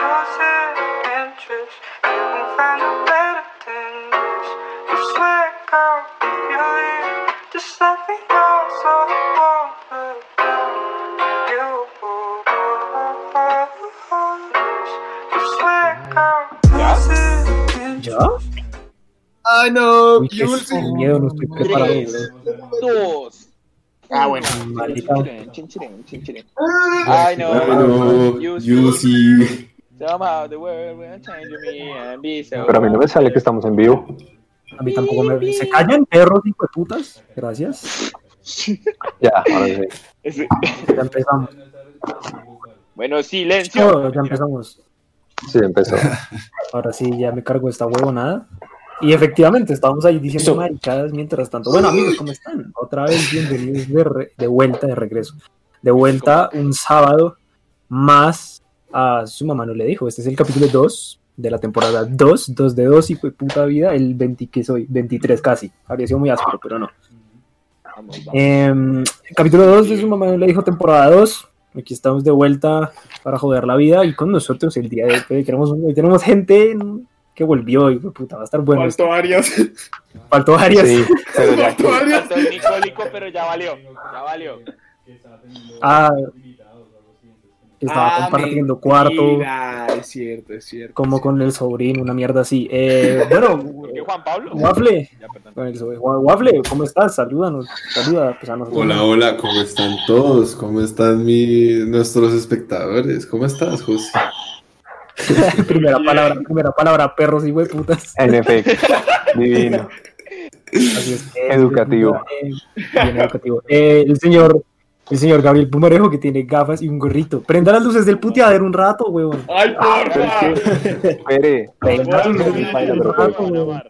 losing interest. You won't find a better than this. You swear, girl, if you leave, just let me know so I won't look. You You swear, girl, losing interest. Ay, no, Uy, qué Yulsi. miedo, no estoy preparado. Tres, dos. Ah, bueno. Maldita. Chin, chin, chin, chin, chin. Ay, no. Bueno, You Yusi. Somehow the world will change me and be so. Pero a mí no me sale que estamos en vivo. A mí tampoco me. ¿Se callan, perros, hijo de putas? Gracias. Ya, ahora sí. Ya empezamos. Bueno, silencio. Oh, ya empezamos. Sí, empezó. Ahora sí, ya me cargo esta huevonada. Y efectivamente, estábamos ahí diciendo maricadas mientras tanto. Bueno, amigos, ¿cómo están? Otra vez bienvenidos de, re- de vuelta, de regreso. De vuelta un sábado más a su mamá no le dijo. Este es el capítulo 2 de la temporada 2, 2 de 2 y fue puta vida, el 20 que soy, 23 casi. Habría sido muy áspero, pero no. Vamos, vamos. Em, capítulo 2 de su mamá no le dijo temporada 2. Aquí estamos de vuelta para joder la vida y con nosotros el día de hoy tenemos, hoy tenemos gente que volvió y puta, va a estar bueno. Faltó Arias. Faltó Arias. Sí, pero ya Faltó Arias. Faltó el Nicólico, pero ya valió. Ya valió. Ah, estaba Ah, compartiendo cuarto mentira, Es cierto, es cierto. como con el sobrino, una mierda así. Eh, bueno, ¿Por qué Juan Pablo? Waffle, Ya, perdón. con el sobrino. Waffle, ¿cómo estás? Salúdanos, saluda pues, a nosotros. Hola, hola, ¿cómo están todos? ¿Cómo están mi, nuestros espectadores? ¿Cómo estás, José? primera palabra, primera palabra, perros y putas. En efecto, divino. Así es. Eh, Educativo. eh, bien educativo. Eh, el señor, el señor Gabriel Pumarejo que tiene gafas y un gorrito. Prenda las luces del puteadero un rato, huevón. Ay, porfa. Espere. Prenda las luces sí, del puteadero un rato, huevón.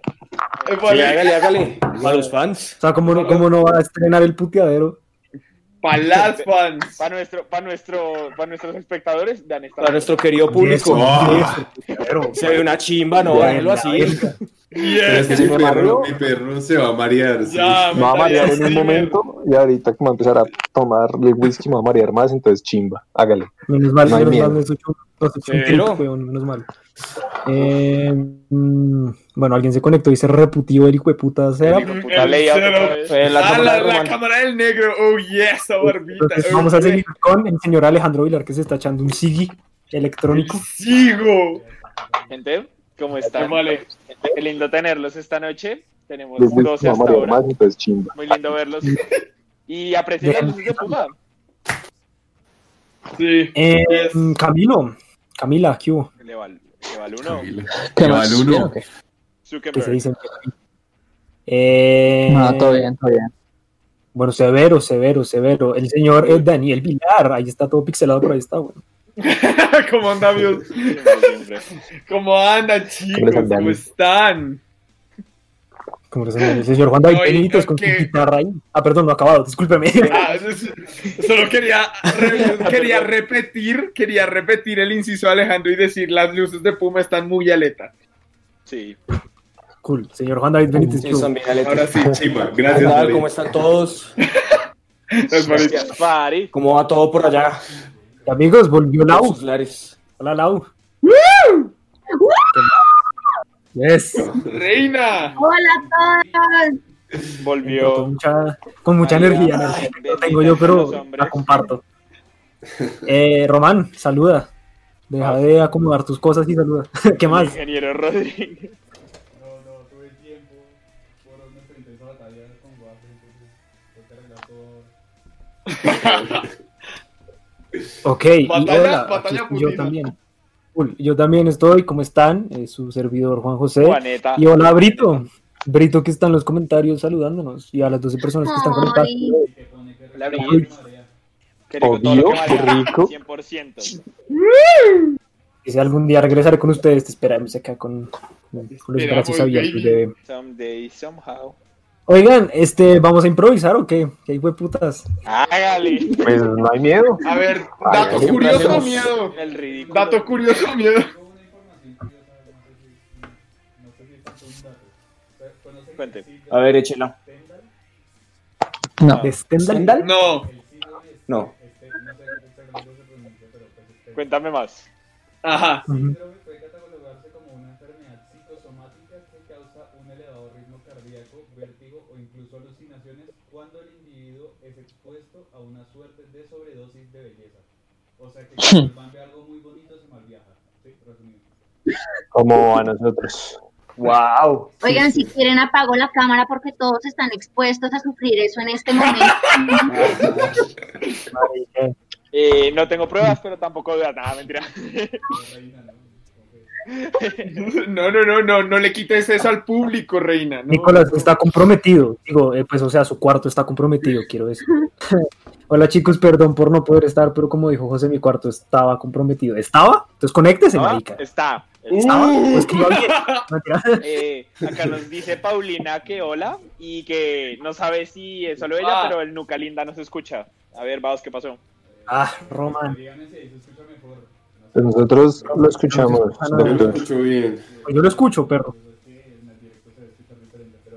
Vale. hágale, hágale. Para los fans. O sea, ¿cómo no, cómo no va a estrenar el puteadero? Pa' las fans. Para nuestro, para nuestro, para nuestros espectadores, esta. Para nuestro querido público. Oh. Puteadero. Se ve una chimba, no, déjelo así. Pero Yes. es que ¿Sí mi perro, mi perro se va a marear. sí. Ya, va a marear en un sí, momento y ahorita como empezar a tomar el whisky me va a marear más, entonces chimba. Hágale. Menos mal, No hay menos miedo. mal, un, no menos mal. Eh, mm, bueno, alguien se conectó y se reputió el hijo de puta. ¿será? La Ah, cámara la, de la Román. cámara del negro. Oh, yes, esa barbita. Entonces, Oh, vamos a seguir con el señor Alejandro Vilar que se está echando un sigi electrónico. Sigo. Gente, ¿cómo están? Vale. Qué lindo tenerlos esta noche. Tenemos El whisky 12 me va a hasta ahora. más, entonces chimba. Muy lindo verlos. Y de Puma. Sí. Eh, Camilo, Camila, ¿qué hubo? Le va, le va el uno. ¿Qué va el uno? ¿Qué se dice? Eh, No, todo bien, todo bien. Bueno, severo, severo, severo. El señor eh, Daniel Vilar, ahí está todo pixelado, pero ahí está, bueno. ¿Cómo anda, siempre. ¿Cómo andan, chicos? ¿Cómo están? Como que señor Juan David Benítez con su ¿qué? guitarra ahí. Ah, perdón, no ha acabado, discúlpeme. Ah, es- solo quería, re- quería repetir, quería repetir el inciso de Alejandro y decir las luces de Puma están muy aleta. Sí. cool, señor Juan David Benítez. Sí, son bien aletas. Ahora sí, Chimba, ¿Qué gracias, tal? Mari. ¿Cómo están todos? Gracias, Fari. ¿Cómo va todo por allá? Amigos, volvió Lau. Hola, Lau. Yes. Reina. Hola a todos. Con Volvió. mucha, con mucha Ay, energía, ay, No tengo yo, pero la comparto. Eh, Román, saluda. Deja de acomodar tus cosas y saluda. ¿Qué más? Ingeniero Rodríguez. Ok, y Batalla- hola, batalla aquí estoy yo también. Cool, Yo también estoy, ¿cómo están? Es su servidor Juan José. Juaneta. Y hola, Brito. Brito que está en los comentarios saludándonos. Y a las 12 personas que están conectadas. Hola, Brigitte. Qué rico Obvio, qué rico. 100%. Y si algún día regresaré con ustedes, te esperamos acá con, con los brazos abiertos. Someday, somehow. Oigan, este, ¿vamos a improvisar o qué? ¿Qué hay putas? Hágale. Pues no hay miedo. A ver, dato curioso o miedo. El ridículo. Dato curioso miedo. Cuente. A ver, échela. No. ¿De Stendhal? No. No. Cuéntame más. Ajá. A una suerte de sobredosis de belleza. O sea que cuando el man ve algo muy bonito se malviaja. ¿Sí? Resumido. Como a nosotros. Wow. Oigan, si quieren apago la cámara porque todos están expuestos a sufrir eso en este momento. Eh, no tengo pruebas, pero tampoco dudas nada, mentira. ¿no? No, no, no, no, le quites eso al público, reina. no. Nicolás está comprometido. Digo, eh, pues, o sea, su cuarto está comprometido, quiero decir. Hola chicos, perdón por no poder estar, pero como dijo José, mi cuarto estaba comprometido. ¿Estaba? Entonces conéctese, Ah, marica. Está. ¿Estaba? Pues bien. Eh, acá nos dice Paulina que hola y que no sabe si es solo ella, Ah. pero el Nuca Linda no se escucha. A ver, vamos, ¿qué pasó? Ah, Roman. Pues nosotros lo escuchamos, Yo lo escucho bien. Pues yo lo escucho, perro.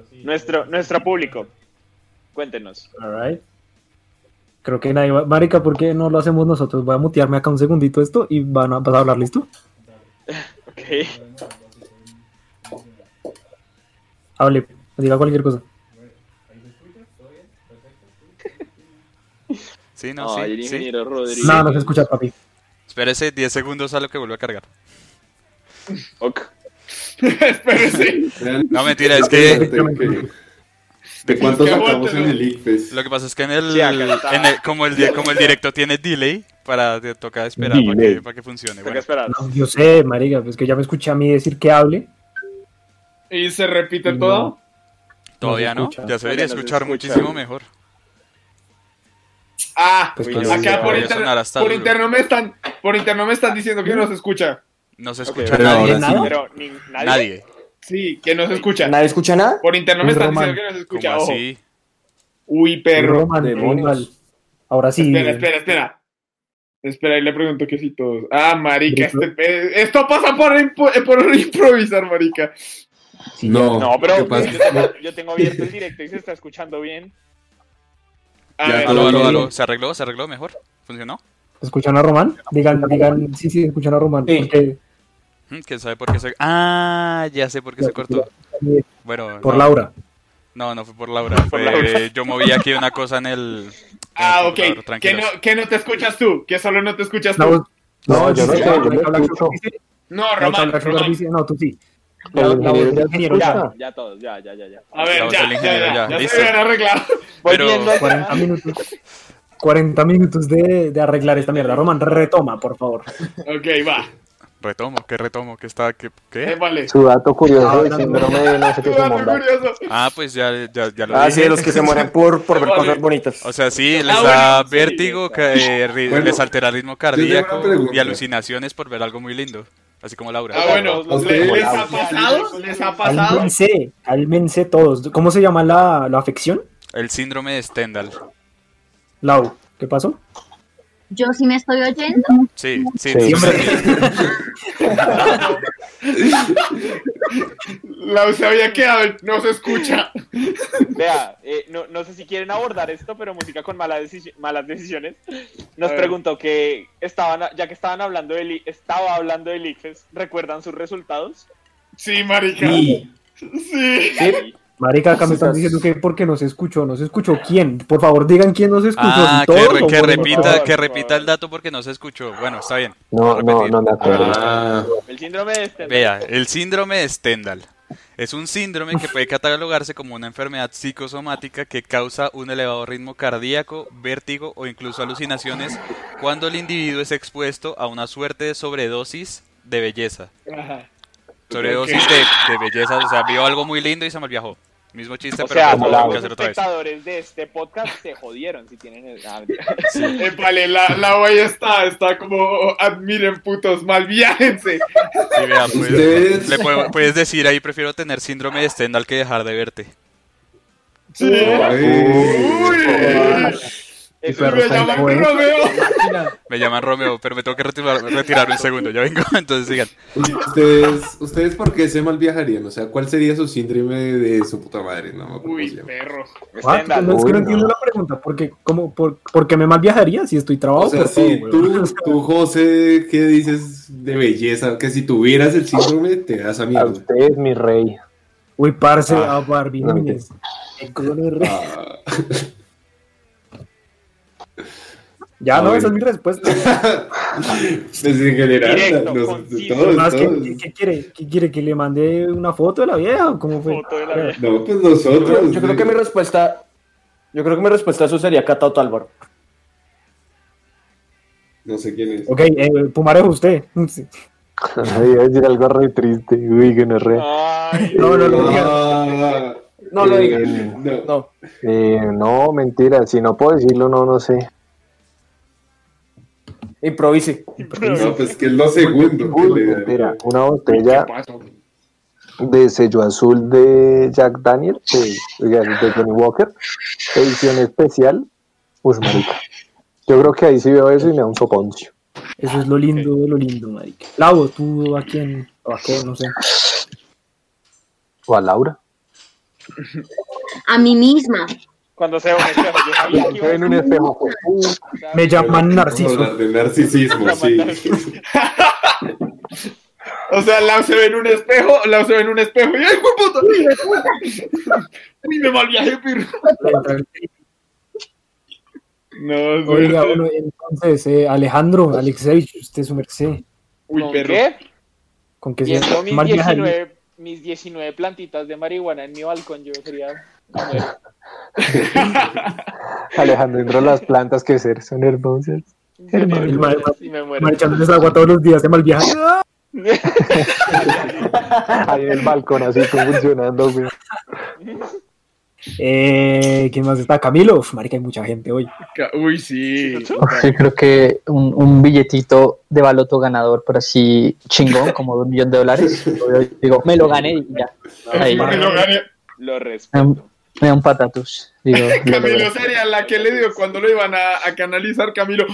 sí. Nuestro, nuestro público. Cuéntenos. Alright. Creo que nadie va. Marica, ¿por qué no lo hacemos nosotros? Voy a mutearme acá un segundito esto y van a, vas a hablar, ¿listo? Ok. Hable, diga cualquier cosa. Sí, no, el sí, sí. ingeniero Rodríguez. No, no se escucha, papi. Espérese 10 segundos a lo que vuelve a cargar. Ok. Espérese. No, mentira, es que ¿De cuánto sacamos en el ICFES? lo que pasa es que en el, en como el como el directo tiene delay para te toca esperar para que, para que funcione. Bueno, esperar. No, yo sé, marica, pues que ya me escuché a mí decir que hable. Y se repite No. todo. todavía no se ya se debería se escuchar escucha. muchísimo mejor. Ah, Pues acá por, inter- por interno me están, por interno me están diciendo que no se escucha. No se escucha pero nadie. sí. ¿Nada? Pero ni, nadie. Nadie. Sí, que no se escucha. ¿Nadie escucha nada? Por interno me están diciendo que no se escucha. ¿Cómo así? Uy, perro. Roman, demonios. Ahora sí. Espera, espera, espera. Espera, y le pregunto que si todos. Ah, marica, este pe- esto pasa por, impo- por improvisar, marica. Sí, No, No, pero ¿qué pasa? yo tengo, yo tengo abierto el directo y se está escuchando bien. A Ya ver, Aló, aló, aló. ¿Se arregló? ¿Se arregló mejor? ¿Funcionó? ¿Escuchan a Román? Digan, digan, sí, sí, escuchan a Román. Sí. Porque, Mm, ¿Quién sabe por qué se... Ah, ya sé por qué se cortó. Bueno, por no, Laura. No, no fue por Laura. Por Fue, Laura. Yo moví aquí una cosa en el... en Ah, el ok. tranquilos. no, que no te escuchas tú, que solo no te escuchas tú. voz- No, yo no sé, yo Black escucho. No, Román, No, tú sí. Ya ya. Ya todos, ya, ya, ya, ya. A ver, ya, ya, ya, ya, se habían arreglado. Pero- Volviendo al 40 tema. minutos. 40 minutos de, de arreglar esta mierda. Román, retoma, por favor. Ok, va. Retomo, ¿qué retomo? ¿Qué está? ¿Qué? qué? Eh, vale. Su dato curioso Ah, síndrome de no sé qué curioso. Ah, pues ya, ya, ya lo Ah, dije. sí, de los que se mueren por, por ver Vale. cosas bonitas. O sea, sí, les Ah, da bueno, sí, vértigo, eh, Bueno, les altera el ritmo cardíaco y alucinaciones por ver algo muy lindo. Así como Laura. Ah, bueno. Los- ¿le- los- ¿Les ha pasado? ¿Les ha pasado? Cálmense, cálmense todos. ¿Cómo se llama la, la afección? El síndrome de Stendhal. Lau, ¿qué pasó? Yo sí me estoy oyendo. Sí, sí, Sí. sí, Siempre. sí. La se había quedado, no se escucha. Vea, eh, no, no sé si quieren abordar esto, pero música con malas, deci- malas decisiones. Nos preguntó que estaban, ya que estaban hablando del, I- estaba hablando del ICFES, ¿recuerdan sus resultados? Sí, marica. Sí. Sí. Marica, acá me están diciendo que porque no se escuchó. ¿No se escuchó quién? Por favor, digan quién no se escuchó. Ah, ¿Todos que, re- repita, que repita el dato porque no se escuchó. Bueno, está bien. No, no, no me acuerdo. Ah, El síndrome de este. Vea, el síndrome de Stendhal es un síndrome que puede catalogarse como una enfermedad psicosomática que causa un elevado ritmo cardíaco, vértigo o incluso alucinaciones cuando el individuo es expuesto a una suerte de sobredosis de belleza. Ajá. Sobredosis de, de belleza, o sea, vio algo muy lindo y se malviajó. Mismo chiste, O pero sea, lo tengo todos que los hacer otra vez. espectadores de este podcast se jodieron si tienen el... ah, mentira. Eh, vale, la, la güey está, está como, admiren putos, malviájense. Sí, vea, pues, le puedo- puedes decir ahí, prefiero tener síndrome de Stendhal que dejar de verte. Sí. ay. Uy. Eso perro Me llaman. Romeo. Me llaman Romeo, pero me tengo que retirar, retirar un segundo. Ya vengo, entonces sigan. ¿Ustedes, ¿Ustedes por qué se mal viajarían? O sea, ¿cuál sería su síndrome de su puta madre? No me acuerdo cómo Uy, perro. Ah, no, es que no no. entiendo la pregunta. porque cómo, por, ¿Por qué me mal viajaría si estoy trabado? O sea, por si todo, tú, tú, José, ¿qué dices de belleza? Que si tuvieras el síndrome, te das a A mierda. usted, mi rey. Uy, parce, Ah. a Barbie No, Núñez. Qué color de- Ah. Ya, A no, ver. esa es mi respuesta. Pues en general, Directo, los- conciso. todos, Más, ¿qué, todos. qué- qué quiere? ¿Qué quiere? ¿Que le mande una foto de la vieja? ¿Cómo fue? Foto de la vieja. No, pues Yo nosotros. creo, yo creo que mi respuesta. Yo creo que mi respuesta a eso sería Cata Otálvaro. No sé quién es. Ok, eh, Pumarejo, usted. Sí. Ay, Iba a decir algo re triste. Uy, que no es re. Ay, No, no, no. Ah, No lo eh, digas. no. No. Eh, no, mentira. Si no puedo decirlo, no, no sé. Improvise. No, pues que es lo segundo. que. Una botella de sello azul de Jack Daniel, de, de Johnny Walker, edición especial. Uy, marica. Yo creo que ahí sí veo eso y me da un soponcio. Eso es lo lindo de lo lindo, marica. Lau, tú a quién, o a qué, no sé. O a Laura. A mí misma. Cuando se ve un espejo, yo sabía que iba en un espejo. pues, uh, Me llaman Narciso. de narcisismo, sí. O sea, Lau se ve en un espejo, Lau se ve en un espejo y ¡ay, puta! Uy, me mal viajé, perro. No, es Oiga, bueno, entonces, eh, Alejandro, Alexevich, usted su merced. Uy, ¿Con perro. qué? ¿Con qué se Viendo mis mal viajaría? 19, mis 19 plantitas de marihuana en mi balcón, yo sería... Alejandro, entró las plantas que ser son hermosas. El agua todos los días de mal viaje. Ahí en el balcón, así funcionando, güey. Eh, ¿Quién más está? Camilo. Uf, marica, hay mucha gente hoy. Uy, sí. Yo creo que un, un billetito de baloto ganador, pero así chingón, como de un millón de dólares. Digo, me lo gané y ya. Ahí, Me lo gané. Lo respeto. me da un patatus. Digo, Camilo sería la que le dio cuando lo iban a, a canalizar. Camilo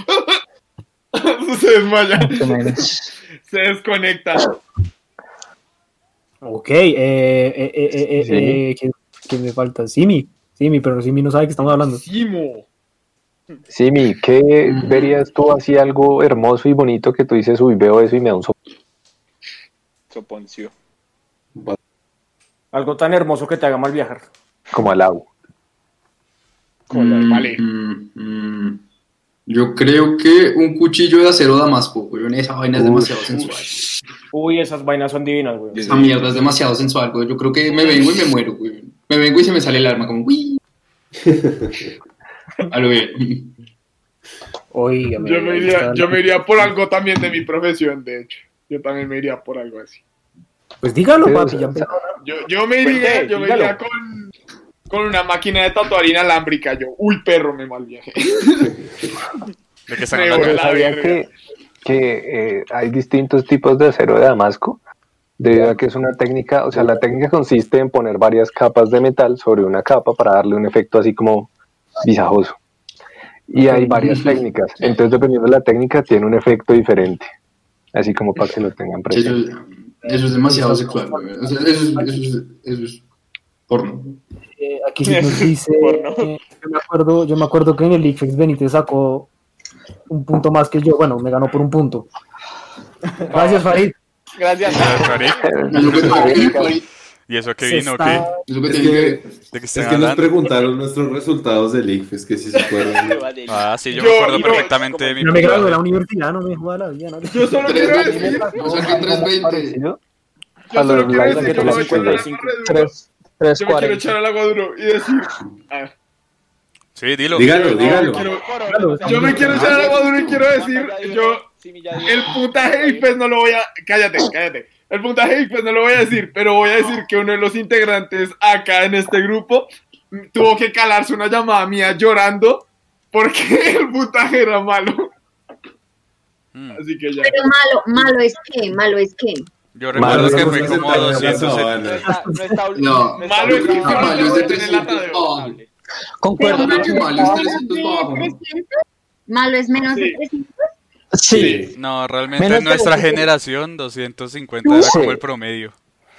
se desmaya, se desconecta. Ok, eh, eh, eh, eh, eh, Sí. ¿Quién, me falta? Simi. Simi, pero Simi no sabe que estamos hablando. Simo. Simi, ¿qué verías tú así algo hermoso y bonito que tú dices, uy, veo eso y me da un soponcio? Soponcio. Algo tan hermoso que te haga mal viajar. Como al agua? Color, vale. Mm, mm. Yo creo que un cuchillo de acero damasco, weón. Esa vaina es Uy, demasiado sensual. Uy, esas vainas son divinas, güey. Esa mierda es demasiado sensual, weón. Yo creo que me vengo y me muero, weón. Me vengo y se me sale el arma como, uy. A lo bien. Oiga, Yo me, iría, yo me iría por algo también de mi profesión, de hecho. Yo también me iría por algo así. Pues dígalo, Sí, papi. ya. Yo, yo me iría, Cuente, yo me dígalo. iría con, con una máquina de tatuar inalámbrica. Yo, uy, perro, me mal viaje. ¿De qué verga. que, que eh, hay distintos tipos de acero de damasco, debido a que es una técnica, o sea, la técnica consiste en poner varias capas de metal sobre una capa para darle un efecto así como visajoso. Y hay varias técnicas, entonces dependiendo de la técnica tiene un efecto diferente, así como para que lo tengan Eso, presente. eso es demasiado sexual. O sea, eso, es, eso, es, eso es porno. Eh, aquí sí nos dice. Eh, yo, me acuerdo, yo me acuerdo que en el IFEX Benítez sacó un punto más que yo. Bueno, me ganó por un punto. Gracias, Farid. Gracias. ¿Y eso que Se vino? está- ¿Qué? eso que Es que, ¿De qué es que nos preguntaron nuestros resultados del ICFES, que si se acuerdan. Ah, sí, yo, Yo- me acuerdo yo- perfectamente de mi No me gradué de la universidad, no me joda la vida. ¿no? Yo solo quiero decir, Yo saqué 320. Parecido yo a solo quiero decir, que yo me voy a echar al agua duro. Yo me quiero echar al agua duro y decir, ah, Sí, dilo. Dígalo, yo dígalo. yo me quiero echar al agua duro y quiero decir, yo, el puntaje IFES no lo voy a, cállate, cállate. El puntaje IFES no lo voy a decir, pero voy a decir que uno de los integrantes acá en este grupo mm, tuvo que calarse una llamada mía llorando porque el puntaje era malo. Mm. Así que ya. Pero malo, malo es que, malo es que. Yo recuerdo Malo, que fue como sentaron en la 200. sabana. No Malo es que. Malo es de en el 300. atadeo. Oh, Concuerdo. Malo que es malo es menos 300 de bajo, ¿no? 300. Sí. 300. Sí. No, realmente Menos en nuestra 200. generación 250 era como el promedio.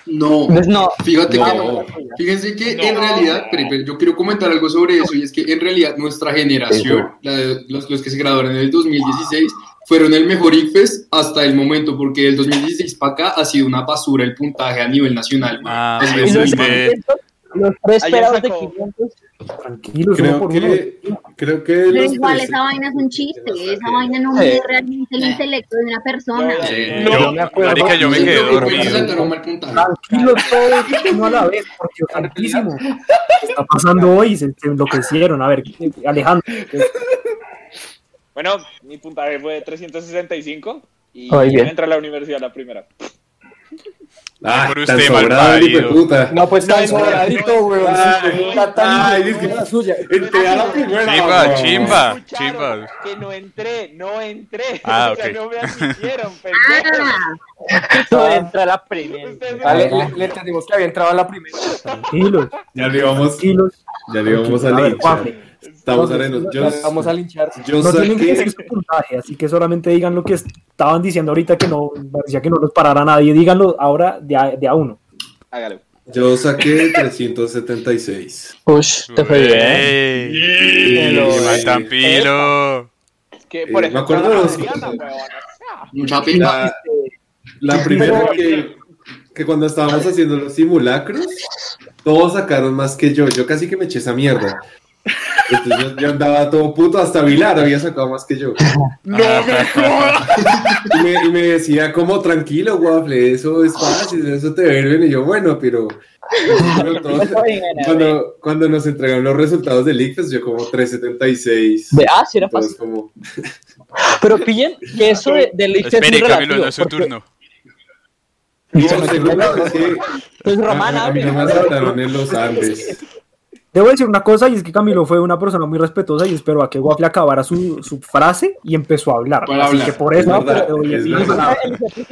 No, Pues no. fíjate que No. Fíjense que en realidad, yo quiero comentar algo sobre eso, y es que en realidad nuestra generación, la de- los, los que se graduaron en el 2016, fueron el mejor ICFES hasta el momento, porque del 2016 para acá ha sido una basura el puntaje a nivel nacional. Ah, pues es que- 500, los tres pelados de sacó- 500. Tranquilos, Creo por que, creo que Pero los igual tres- esa vaina es un chiste. Esa vaina no mide realmente el intelecto de una persona. Sí. No, Yo me acuerdo. Marica, yo me quedé dormido. Tranquilos todos, uno a la vez, porque santísimo. ¿Qué está pasando hoy? Se, se enloquecieron. A ver, Alejandro. Bueno, mi puntaje fue de 365 y entra a la universidad la primera. Ah, Por tan usted, sobrado, hijo de puta. No, pues tan sobradito, weón. Ay, es que- la suya. Entré a la primera. Chimba, chimba, chimba. Que no entré, no entré. Ah, o sea, ok. no me admitieron, pendejos. Ah, No entra la primera. Ah, le, le- le entendimos que había entrado a la primera. Tranquilos, Ya le íbamos, tranquilos. ya le íbamos a. Juanfe, Estamos arenos. Yo, Vamos a linchar. yo no tienen que decir su puntaje, así que solamente digan lo que estaban diciendo ahorita que no parecía que no los parara nadie. Díganlo ahora de a, de a uno. Hágalo. Yo saqué 376. Ush, te fue bien. Ey, Pilo, qué mal sí. tan pilo. Que Eh, por me eso acuerdo de los-. La, la primera que, que cuando estábamos haciendo los simulacros, todos sacaron más que yo. Yo casi que me eché esa mierda. Entonces yo, yo andaba todo puto, hasta Vilar había sacado más que yo. no me jodas. Y me, y me decía como, tranquilo, Waffle, eso es fácil, eso te verben. Y yo, bueno, pero... pero todo- cuando, cuando nos entregaron los resultados del ICFES, yo como 376. De, ah, sí era Entonces fácil. como... Pero pillen que eso de, del ICFES es muy Espere, Camilo, relativo. no es su porque- turno. No, seguro, es que Pues a, Romana, a mí no me en los Andes. Debo decir una cosa, y es que Camilo fue una persona muy respetuosa y esperó a que Waffle acabara su, su frase y empezó a hablar. Así hablar. que por eso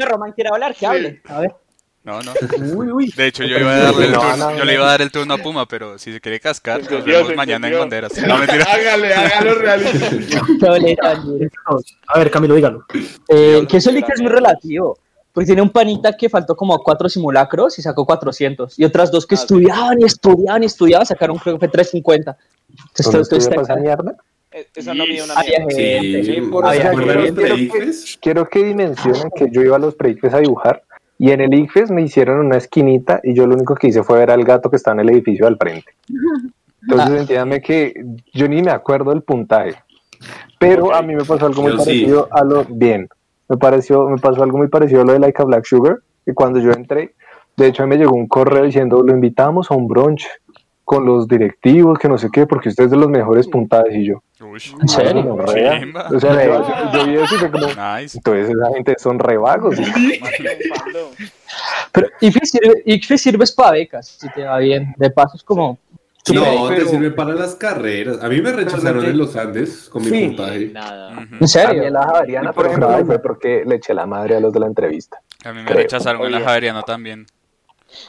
Román quiere hablar, que hable. A ver. No, no. Uy, uy. De hecho, yo iba a darle el No, turno, no, yo no. le iba a dar el turno a Puma, pero si se quiere cascar, nos vemos mañana en. Banderas. No, mentira. Hágale, hágalo realista. A ver, Camilo, dígalo. Eh, que eso es muy relativo. Porque tiene un panita que faltó como cuatro simulacros y sacó 400. Y otras dos que Ah, estudiaban y estudiaban y estudiaban sacaron creo que fue 350. Entonces, ¿Dónde todo estudia esto está esa mierda? Eh, Eso no mide una mierda. gente, Sí, sí, por había ¿se acuerdan gente. los quiero que- pre-ICFES? Quiero que dimensionen que yo iba a los pre-ICFES a dibujar y en el ICFES me hicieron una esquinita y yo lo único que hice fue ver al gato que está en el edificio al frente. Entonces Ah. entiéndame que yo ni me acuerdo del puntaje, pero a mí me pasó algo muy Yo sí. parecido a lo bien. Me pareció, me pasó algo muy parecido a lo de Like a Black Sugar, que cuando yo entré, de hecho a mí me llegó un correo diciendo lo invitamos a un brunch con los directivos, que no sé qué, porque usted es de los mejores puntajes y yo. Uy, ¿En serio? O sea, yo, yo vi eso y fue como, Nice. entonces esa gente son re vagos. Triunfando. Pero ICFES sirve, ICFES sirve para becas, si te va bien. De paso es como... No, pero- te sirve para las carreras. A mí me rechazaron en los Andes con mi Sí. puntaje. Nada. ¿En A mí serio? en la Javeriana, por ejemplo, fue porque le eché la madre a los de la entrevista. A mí me Creo. rechazaron en la. Javeriana también.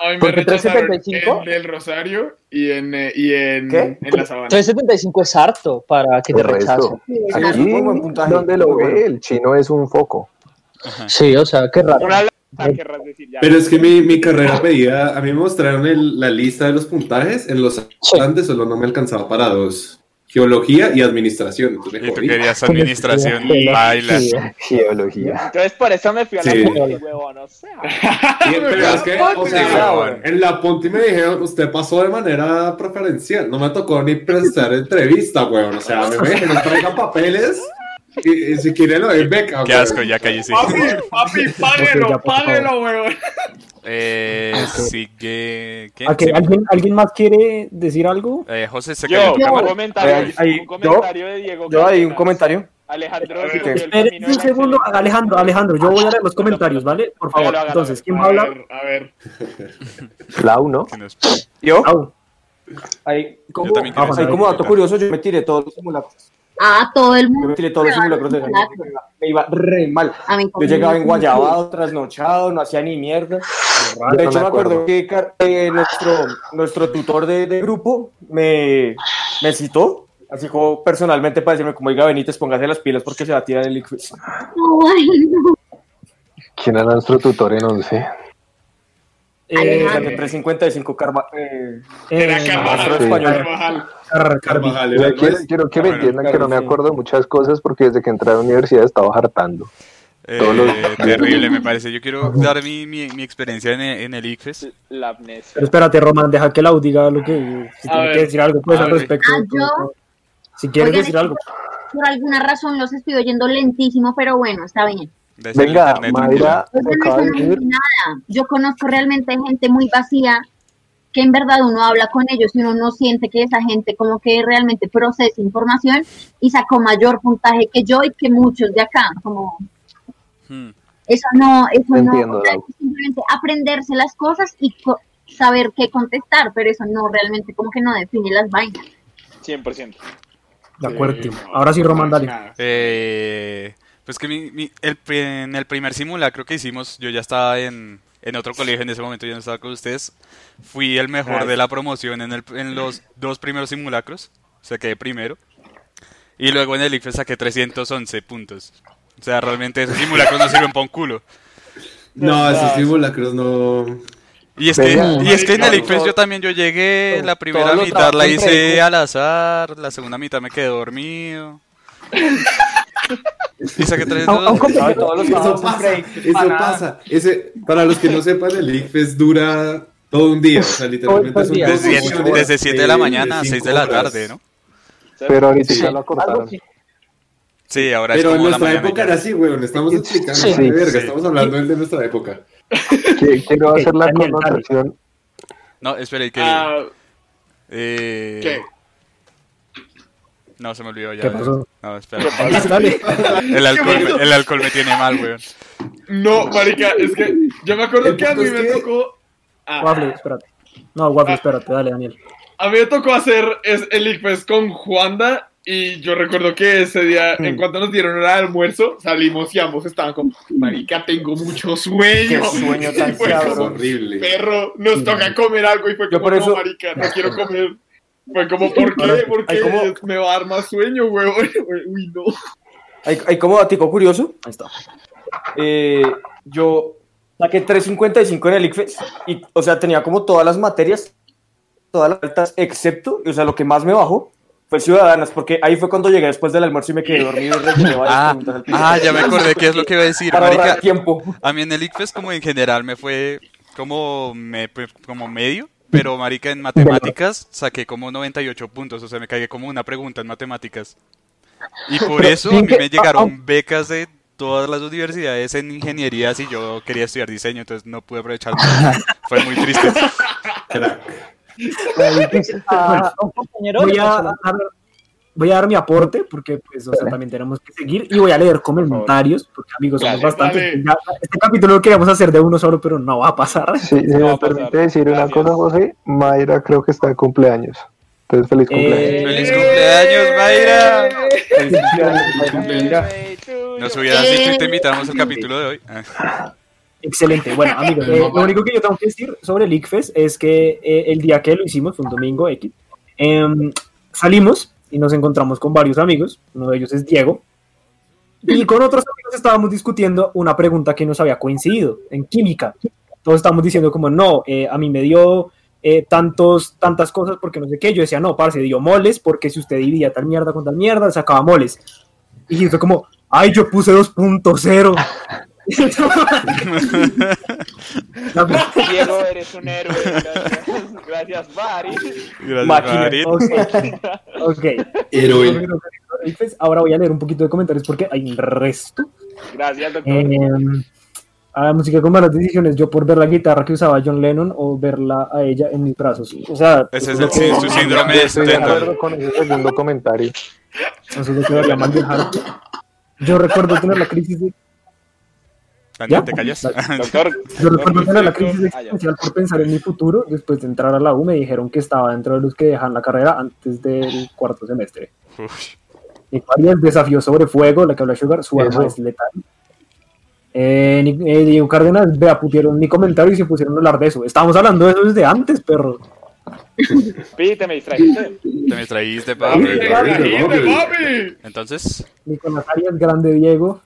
A mí me ¿Por qué rechazaron 375? en del Rosario y en, eh, y en, ¿Qué? en la sabana. 375 es harto para que te El rechacen. Sí, donde lo ve, el chino es un foco. Sí, o sea, qué raro. Una lata, querrás decir ya. Pero es que mi, mi carrera pedía, a mí me mostraron el- la lista de los puntajes, en los. Andes solo no me alcanzaba para dos, geología y administración. Entonces Y tú querías administración, baila. Geología. Entonces por eso me fui a la Sí. Ponti, huevón, o sea. Y- pero es que, o sea, en la Ponti me dijeron, usted pasó de manera preferencial, no me tocó ni prestar entrevista, weón, o sea, me dijeron, traigan papeles y, y si quieren lo den beca, Qué asco, ya cállese. Papi, papi, páguelo, páguelo, weón. Eh, Sí. ¿alguien, ¿Alguien más quiere decir algo? Eh, José, se Yo, cayó tu un comentario, Ahí- ahí- un comentario de Diego. Yo hay un comentario. Alejandro de un segundo. Alejandro, Alejandro, yo voy a leer los comentarios, ¿vale? Por favor. Hágalo, hágalo, Entonces, ¿quién va a A hablar? ver, a ver. Flau, ¿no? Que Yo, Au. ahí, como, Yo también Ah, ahí como dato curioso, yo me tiré todos los simulacros. Ah, todo el Yo mundo. me tiré todos los simulacros de. Me iba re mal. Yo llegaba en Guayabado, trasnochado, no hacía ni mierda. De Yo hecho, me me acuerdo que eh, nuestro, nuestro tutor de, de grupo me, me citó, así como personalmente para decirme como, oiga, Benítez, póngase las pilas porque se va a tirar el no. ¿Quién era nuestro tutor en 11? Eh, la de 355 Carva, eh, Era Carvajal, Carvajal. Car- Quiero, quiero que Ah, me bueno, entiendan que no me acuerdo de muchas cosas porque desde que entré a la universidad estaba hartando. Todos los- Eh, terrible, me parece. Yo quiero dar mi, mi, mi experiencia en el, en el ICFES. La amnesia. Pero espérate, Román, deja que Lau diga lo que. Si tiene que decir algo, pues al respecto. Ah, ¿yo? Si quieres Oigan, decir algo. Por alguna razón los estoy oyendo lentísimo, pero bueno, está bien. Venga. Mayra no acaba de sé decir nada. Yo conozco realmente gente muy vacía que en verdad uno habla con ellos y uno no siente que esa gente como que realmente procesa información y sacó mayor puntaje que yo y que muchos de acá. Como Hmm. eso no, eso Entiendo, no, o sea, Lau. simplemente aprenderse las cosas y co- saber qué contestar, pero eso no realmente como que no define las vainas. 100%. De acuerdo. Sí, Ahora sí, Román, dale. Eh, pues que mi, mi- el, en el primer simulacro que hicimos, yo ya estaba en, en otro colegio en ese momento, yo no estaba con ustedes. Fui el mejor de la promoción en, el, en los dos primeros simulacros, o sea, quedé primero. Y luego en el ICFES saqué 311 puntos. O sea, realmente esos simulacros no sirven para un culo. No, esos simulacros no. Y es que, y es que en el ICFES yo también yo llegué, la primera mitad la hice al azar, la segunda mitad me quedé dormido. Saqué 311. ¿sabe? Todos los Eso en pasa, eso pasa. Ese, para los que no sepan, el ICFES dura todo un día. O sea, literalmente es un día. Desde, día siete- desde 7 de la mañana a 6 de la tarde, ¿no? pero ahorita Sí. ya lo acortaron. Sí, ahora Pero es en como la nuestra mañana. época era así, weón. Estamos explicando. Sí. de verga, Sí. Estamos hablando del de nuestra época. Qui- Quiero hacer la connotación. No, espera, ¿y qué? Ah, eh, ¿Qué? No, se me olvidó ya. ¿Qué pasó? No, espera. Dale. El alcohol, me, el alcohol me tiene mal, weón. No, marica, es que yo me acuerdo que a mí me que- tocó. Ah, Waffle, espérate. No, Waffle, espérate, dale, Daniel. a mí me tocó hacer es, el ICFES con Juanda y yo recuerdo que ese día, Mm. en cuanto nos dieron hora de almuerzo, salimos y ambos estaban como, marica, tengo mucho sueño. Qué sueño tan fue como, horrible. perro, nos toca comer algo y fue Yo como, por eso- no, marica, no quiero comer. Fue como, ¿por qué? ¿Por qué? como- Me va a dar más sueño, huevón. Uy, no. Hay, hay como datico curioso. Ahí está. eh, yo saqué 355 en el ICFES y, o sea, tenía como todas las materias, todas las altas, excepto, o sea, lo que más me bajó fue Ciudadanas, porque ahí fue cuando llegué después del almuerzo y me quedé dormido y Ah, ah, ya me acordé qué es lo que iba a decir, Para ahorrar marica. tiempo. A mí en el ICFES como en general me fue como, me, pues, como medio, pero marica en matemáticas saqué como 98 puntos, o sea, me cagué como una pregunta en matemáticas. Y por eso a mí me llegaron becas de todas las universidades en ingenierías y yo quería estudiar diseño, entonces no pude aprovechar. Fue muy triste. Crack. Ah, un compañero Voy a, dar, voy a dar mi aporte porque pues, o sea, también tenemos que seguir y voy a leer comentarios porque amigos somos Dale, bastantes. dale. Ya, este capítulo lo queríamos hacer de uno solo, pero no va a pasar. Sí, si No me pasar. permite decir una Gracias. cosa, José, Mayra creo que está de cumpleaños. Entonces, feliz cumpleaños. Eh, ¡Feliz cumpleaños, Mayra! Felicidades, Mayra. Nos hubieras dicho y te invitamos al capítulo de hoy. Ah. Excelente. Bueno, amigos, eh, lo único que yo tengo que decir sobre el ICFES es que eh, el día que lo hicimos, fue un domingo X, em, salimos y nos encontramos con varios amigos, uno de ellos es Diego, y con otros amigos estábamos discutiendo una pregunta que nos había coincidido en química. Todos estábamos diciendo como, no, eh, a mí me dio eh, tantos, tantas cosas porque no sé qué. Yo decía, no, parce, dio moles porque si usted dividía tal mierda con tal mierda, sacaba moles. Y fue como, ay, yo puse 2.0. Diego, eres un héroe. Gracias, gracias Bari. Gracias. Ok. Ok. Héroe. Pues ahora voy a leer un poquito de comentarios porque hay un resto. Gracias, doctor. Eh, a música con malas decisiones, yo por ver la guitarra que usaba John Lennon o verla a ella en mis brazos. O sea, Ese es el, sí, su síndrome de Estoy de acuerdo con ese segundo comentario. eso es lo que debería mal dejar. Yo recuerdo tener la crisis de, ¿Ya? ¿te callas? Doctor. yo la crisis Ah, existencial por pensar en mi futuro. Después de entrar a la U me dijeron que estaba dentro de los que dejan la carrera antes del cuarto semestre. María, el desafío sobre fuego, la que habla Sugar, su arma es letal. Eh, eh, Diego Cárdenas, vea, pusieron mi comentario y se pusieron a hablar de eso. Estábamos hablando de eso desde antes, perro. Pi, te me. Te me distraíste, Papi, papi. te trajiste, papi. Entonces, Nicolás Arias, grande Diego.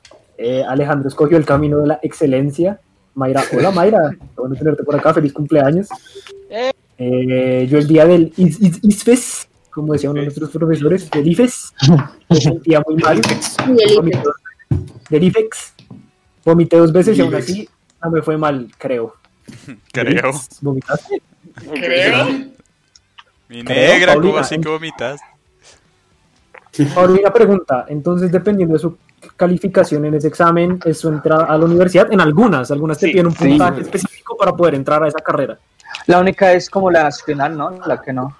Eh, Alejandro escogió el camino de la excelencia. Mayra, hola Mayra, qué bueno tenerte por acá, feliz cumpleaños. Eh, yo el día del Is- Is- ISFES, como decía uno de nuestros profesores, del IFES, me sentía muy mal. el Vomité dos- Del IFEX, vomité dos veces y aún así no me fue mal, creo. creo. ¿Vomitaste? Creo. Mi negra, ¿cómo así que vomitas? Ahora una pregunta, entonces dependiendo de su calificación en ese examen, es su entrada a la universidad, en algunas, algunas te Sí, piden un sí. puntaje específico para poder entrar a esa carrera. La única es como la nacional, ¿no? La que no.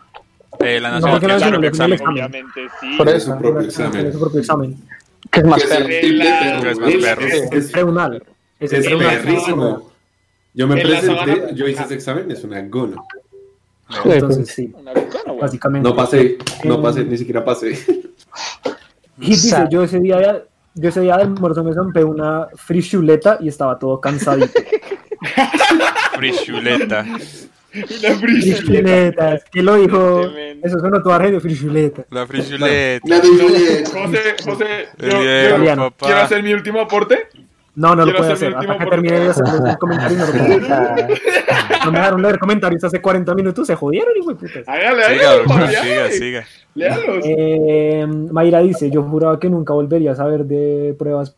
Eh, la nacional no su es propio el examen. examen. Obviamente, sí. Por Es eso, propio tiene examen. su propio examen. Que es más perro. Es más Es- perro. es- Es tribunal. Es Es perrísimo. Yo me presenté, yo hice ese examen, es una gono. Entonces sí, básicamente. No pasé, no pasé, ni siquiera pasé. Y dice, yo ese día, yo ese día de almuerzo me zampé una frichuleta y estaba todo cansadito. Frichuleta. Una brisa. Frichuletas, ¿qué lo dijo? Eso suena todo arreglo, frichuleta. La frichuleta. La Juliet. José, José, yo, yo quiero hacer mi último aporte. No, no lo puede hacer Hasta que termine de hacer los comentarios no lo puedo hacer. No me dejaron leer comentarios hace 40 minutos, se jodieron, hijo de putas. Hágale, hágale, siga, siga. Léalos. Eh, Mayra dice, yo juraba que nunca volvería a saber de pruebas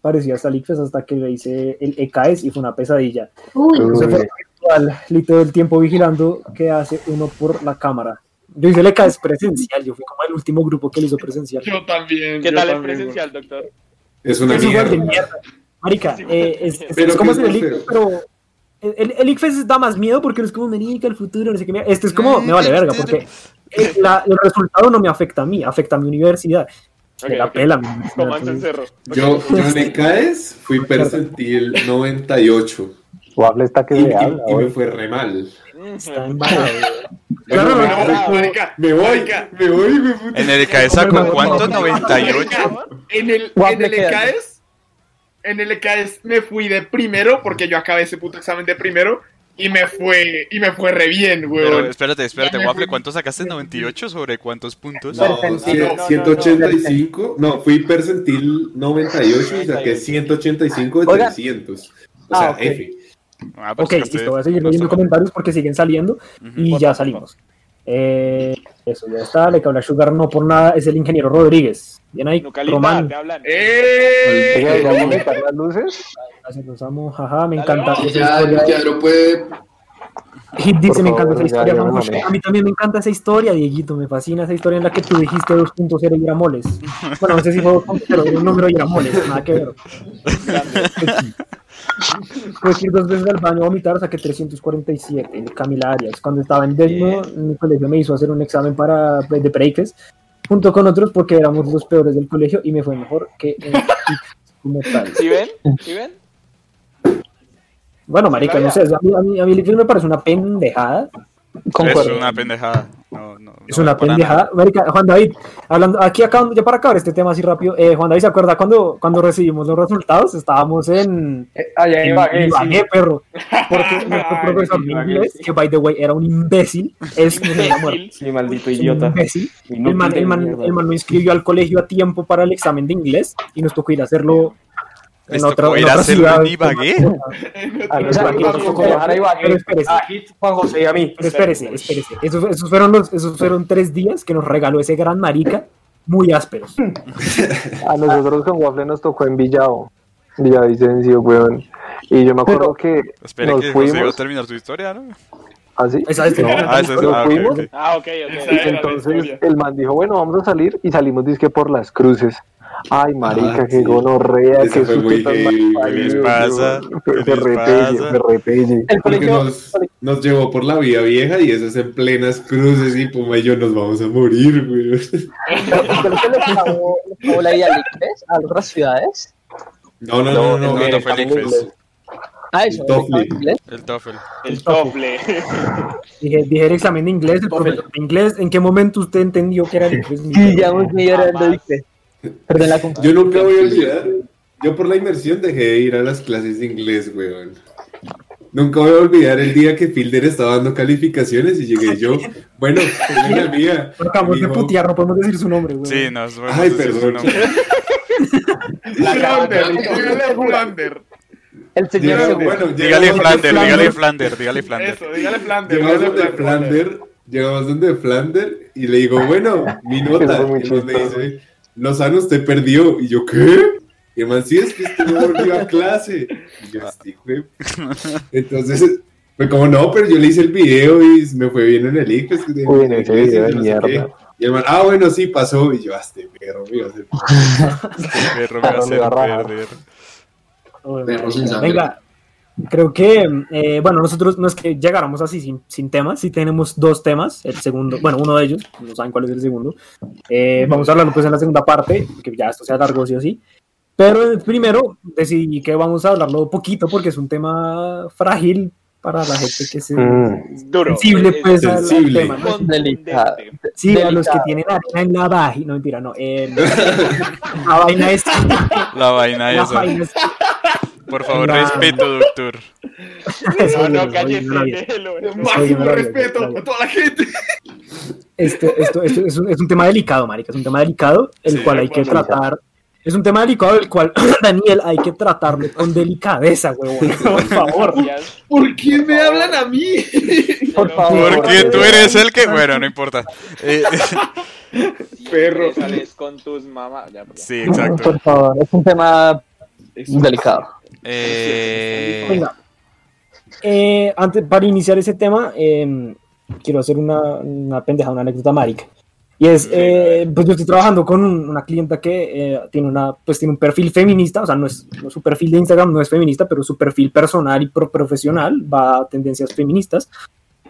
parecidas al ICFES hasta que le hice el EKS y fue una pesadilla. Uy, Eso fue virtual, y todo el tiempo vigilando qué hace uno por la cámara. Yo hice el EKS presencial, yo fui como el último grupo que lo hizo presencial. Yo también. ¿Qué yo tal el también, presencial, doctor? Es una Es igual de mierda. Marica, eh, es, es- es como ¿qué hacer el ICFES, pero el, el ICFES da más miedo porque no es como Marica, el futuro, no sé qué. mierda. Este es como, me vale verga, porque el, la- el resultado no me afecta a mí, afecta a mi universidad. Ok, Me la ok. pela. Yo, yo en ECAES fui percentil 98 Waffle está que y, se y- habla. y me hoy. fue re mal. Está. Bueno, Claro, me, no, voy, me voy, me voy, me. En el EKS sacó cuánto? 98. En el, en el queda. En el EKS me fui de primero, porque yo acabé ese puto examen de primero, y me fue, y me fue re bien, Pero weón. espérate, espérate, Waffle, ¿cuánto sacaste? ¿98 sobre cuántos puntos? No, no, no, 185, no, fui percentil 98 y saqué 185 de Oigan. 300. O Ah, sea, ok. F. Ah, pero Ok, listo, voy a seguir leyendo comentarios porque siguen saliendo y ya salimos. Eh, eso ya está, le que habla Sugar no por nada, es el ingeniero Rodríguez. Bien ahí, Nucalita, Román. te hablan. ¡Eh! ¿vamos a quitar las luces? Gracias, los amo, jaja, me encanta. vamos. esa Ya historia. teatro puede. Hit dice, me encanta esa ya, historia. ya, ya. A mí también me encanta esa historia, Dieguito, me fascina esa historia en la que tú dijiste 2.0 y era moles. Bueno, no sé si fue 2.0, era un número y era moles, nada que ver. Que ir dos veces al baño a vomitar, saqué 347, Camila Arias. Cuando estaba en décimo, mi colegio me hizo hacer un examen para de pre junto con otros porque éramos los peores del colegio y me fue mejor que en como tal. ¿Sí ven? ¿Sí ven? Bueno, marica, no sé, a mí, a mí, a mí me parece una pendejada. Es una pendejada. No, no, Es no, una pendejada. Marica, Juan David, hablando, aquí acabando, ya para acabar este tema así rápido, eh, Juan David, ¿se acuerda cuando, cuando recibimos los resultados? Estábamos en, Allá en en Ibagué, sí. Perro. Porque nuestro Ay, profesor de Ibagué, inglés, sí. que by the way era un imbécil, es muerte. Sí, maldito un idiota. imbécil. Inútil El man, el, man, el man no inscribió al colegio a tiempo para el examen de inglés y nos tocó ir a hacerlo ¿Les en otra, en a ciudad. en Ibagué? A Hit, Juan José y a mí. Pero espérese, espérese. Esos, esos fueron los, esos fueron tres días que nos regaló ese gran marica, muy ásperos. A nosotros con Waffle nos tocó en Villao. Villavicencio, weón. Y yo me acuerdo que Espere nos que José iba a fuimos. terminar tu historia, ¿no? ¿Así? Esa es No, Ah, es. Ah, ok, fuimos ok. Ah, ok, ok. la Entonces el man dijo, bueno, vamos a salir y salimos disque por las cruces. Ay, marica, Ah, qué sí. gonorrea, Ese qué fue muy susto tan heavy, mal ¿qué parido, les pasa? ¿Qué Me les repelle, pasa? me repelle. El Porque colegio, nos, nos llevó por la vía vieja y eso es en plenas cruces y Puma y yo nos vamos a morir, güey. el colegio le clavó, le clavó la idea al a otras ciudades. No, no, no, no. No, no, no fue el ICFES. Ah, eso, El TOEFL. el TOEFL. El tople. Dije, dije el examen de inglés, el profesor de inglés, ¿en qué momento usted entendió que era el inglés? Sí, ya hora de inglés. Perdón la Yo nunca voy a olvidar. Yo por la inmersión dejé de ir a las clases de inglés, weón. nunca voy a olvidar el día que Fielder estaba dando calificaciones y llegué yo. Bueno, es una mía. Acabamos de putear, no podemos decir su nombre, güey. Sí, nos Ay, perdón. Flander, dígale Flander. El señor Llegamos- bueno, Dígale Flander, dígale Flander, dígale Flander. Eso, dígale Flander. Llegamos dígale donde Flander, llegamos donde Flander y le digo, bueno, mi nota. Y me dice, Lozano, usted perdió. Y yo, ¿qué? Y el man, sí, es que usted no volvió a clase. Y yo, este de- Entonces, fue como, no, pero yo le hice el video y me fue bien en el ICFES. Uy, en ese video de no sé mierda. qué. Y el man, ah, bueno, sí, pasó. Y yo, ah, este perro, me iba a hacer... Va a Perro me va a hacer perder. Venga, creo que, eh, bueno, nosotros no es que llegáramos así sin, sin temas, sí tenemos dos temas, el segundo, bueno, uno de ellos, no saben cuál es el segundo, Eh, vamos a hablarlo pues en la segunda parte, que ya esto se alargó sí o sí, pero el primero decidí que vamos a hablarlo poquito porque es un tema frágil para la gente que es Mm. Duro. sensible Es- pues al- al sensible. tema, ¿no? Delicado. Sí, a los que Delicado. tienen arena en la vagina, no mentira, no, eh, la vaina es La vaina la esa. vaina es Por favor, respeto, doctor. No, no, cállese. Máximo respeto a toda la gente. Esto, esto, esto es, un, es un tema delicado, marica, es un tema delicado el Sí, cual hay que tratar. Es un tema delicado el cual, Daniel, hay que tratarlo con delicadeza, huevón. Por favor. ¿Por qué me hablan a mí? Por favor. Porque tú eres el que. Bueno, no importa. Eh, Perro. Sales con tus mamás. Sí, exacto. Por favor, es un tema delicado. Eh, Venga. Eh, antes, para iniciar ese tema, eh, quiero hacer una, una pendejada, una anécdota marica. Y es, eh, pues yo estoy trabajando con un- una clienta que eh, tiene, una, pues tiene un perfil feminista, o sea, no es, no, su perfil de Instagram no es feminista, pero su perfil personal y pro- profesional va a tendencias feministas.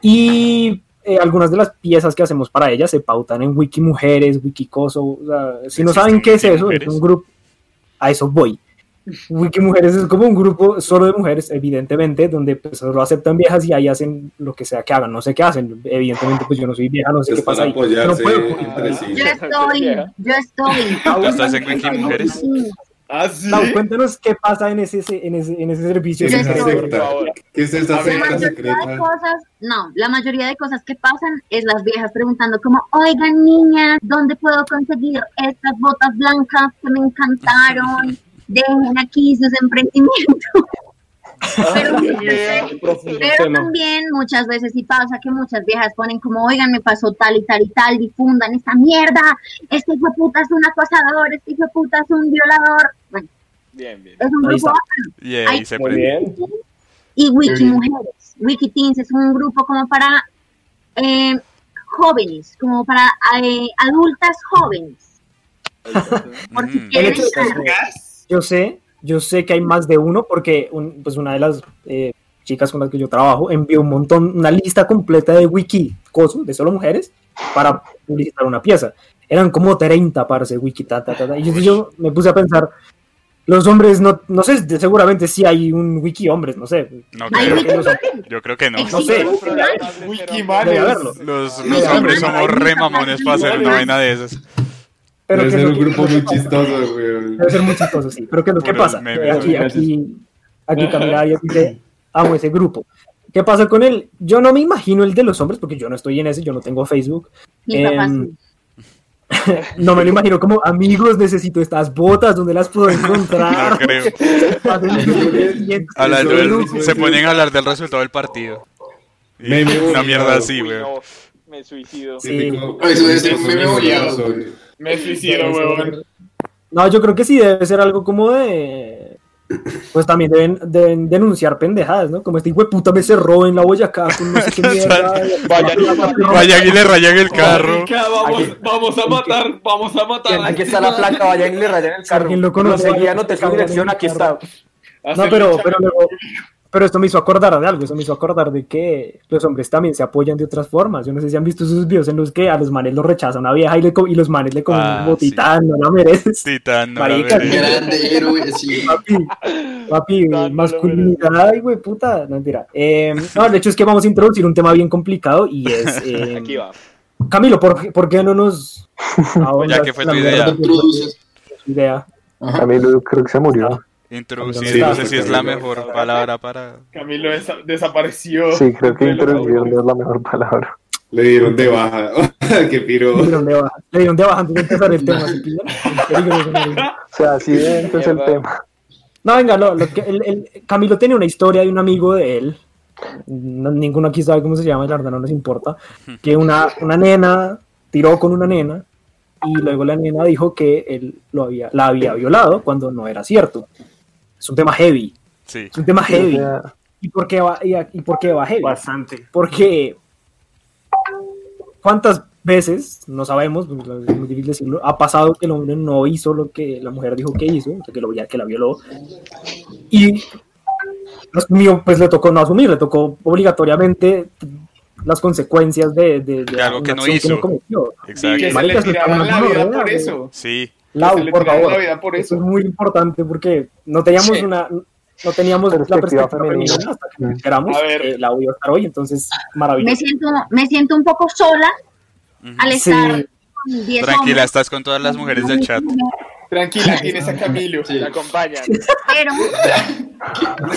Y eh, algunas de las piezas que hacemos para ella se pautan en Wiki Mujeres, Wikicoso. O sea, si no saben qué es ¿Existen eso, es Wikimujeres? un grupo. A eso voy. Wiki Mujeres es como un grupo solo de mujeres, evidentemente, donde pues, solo aceptan viejas y ahí hacen lo que sea que hagan. No sé qué hacen. Evidentemente, pues yo no soy vieja, no sé Es qué pasa ahí. No puedo. entre sí. Yo estoy, yo estoy. ¿Tú estás en Wiki Mujeres? ¿Ah, sí? Lau, cuéntanos qué pasa en ese, en ese, en ese servicio. ¿Qué es Yo esa estoy. secta? Por favor. ¿Qué es esa A ver, La secta mayoría de secreta? cosas, no, la mayoría de cosas que pasan es las viejas preguntando como, oigan niñas, ¿dónde puedo conseguir estas botas blancas que me encantaron? Dejen aquí sus emprendimientos. Pero, pero también muchas veces sí pasa que muchas viejas ponen como, oigan, me pasó tal y tal y tal, difundan esta mierda, este hijo de puta es un acosador, este hijo de puta es un violador. Bueno, Bien, bien. es un grupo está. Y ahí Ay, se Muy prende. bien. y Wiki Mujeres. Wiki Teens es un grupo como para eh, jóvenes, como para eh, adultas jóvenes. Por si Mm. quieren Yo sé, yo sé que hay más de uno porque un- pues una de las eh, chicas con las que yo trabajo envió un montón, una lista completa de wiki coso, de solo mujeres para publicitar una pieza. Eran como 30 parce wiki ta, ta, ta, ta. Y yo, yo me puse a pensar, los hombres no, no sé, de- seguramente sí hay un wiki hombres, no sé. No creo. Wiki. Yo creo que no. No sé. Haberlo. Los, los hombres somos re mamones para hacer una vaina de esas. Pero Debe ¿qué es ser un que- grupo muy chistoso, güey. Debe ser muy chistoso, sí. Pero ¿qué es lo que pasa? memes. Eh, Aquí, aquí, aquí Camila dice, amo ese grupo. ¿Qué pasa con él? Yo no me imagino el de los hombres, porque yo no estoy en ese, yo no tengo Facebook. Mi papá Em, sí. No me lo imagino como, amigos, necesito estas botas, ¿dónde las puedo encontrar? No creo. Del- es- se es- ponen a hablar del resultado del partido. Y Meme una mierda así, güey. no, me suicido. Sí. Típico- Eso debe ser un meme. Me suicido, huevón. No, yo creo que sí debe ser algo como de... Pues también deben, deben denunciar pendejadas, ¿no? Como este hijo de puta me cerró en la Boyacá con no sé qué mierda. Vayan y le rayan el carro. Marica, vamos, Aquí. vamos a matar, vamos a matar. Aquí está la placa, vayan y le rayan el carro. alguien lo conoce, No su vayan, dirección, aquí está. No, pero, pero luego, pero esto me hizo acordar de algo, eso me hizo acordar de que los hombres también se apoyan de otras formas. Yo no sé si han visto esos videos en los que a los manes los rechaza una vieja y, le y los manes le comen Ah, un botitán, no la mereces. Titán, no la Marica, veré. Grande héroe, sí. Papi, papi, No, no masculinidad, ay, güey, puta, no, mentira. Eh, no, el hecho es que vamos a introducir un tema bien complicado y es... eh, Aquí va. Camilo, ¿por, por qué no nos... Ya que fue la tu idea. de Introduces. tu idea? A mí lo- creo que se murió. Introducir, Sí, no sé si es la Camilo. mejor palabra para... Camilo desa- desapareció. Sí, creo que introducir no es la mejor palabra. Le dieron de baja. Qué piro. Le dieron de baja. Le dieron de baja antes de empezar el tema. O sea, así de dentro es el tema. No, venga, lo, lo que, el, el- Camilo tiene una historia de un amigo de él. No- ninguno aquí sabe cómo se llama, la verdad no nos importa. Que una, una nena tiró con una nena y luego la nena dijo que él lo había, la había violado cuando no era cierto. Es un tema heavy. Sí. Es un tema heavy. ¿Y por qué va, y, y por qué va heavy? Bastante. Porque cuántas veces, no sabemos, es muy difícil decirlo, ha pasado que el hombre no hizo lo que la mujer dijo que hizo, o sea, que, lo, que la violó, y pues, mío, pues le tocó no asumir, le tocó obligatoriamente las consecuencias de, de, De algo que no hizo. cometió. Y que Exacto. se le la vida por eso. Sí. Lau, por favor, la vida por eso eso. es muy importante porque no teníamos Sí. una... No teníamos la Perspectiva femenina femenina. hasta que nos enteramos A ver. que la voy a estar hoy, entonces maravilloso. Me siento, me siento un poco sola Ujú. al Sí. estar con 10 Tranquila, hombres, estás con todas las mujeres del chat. Tranquila, tienes a Camilo. Te acompañan. pero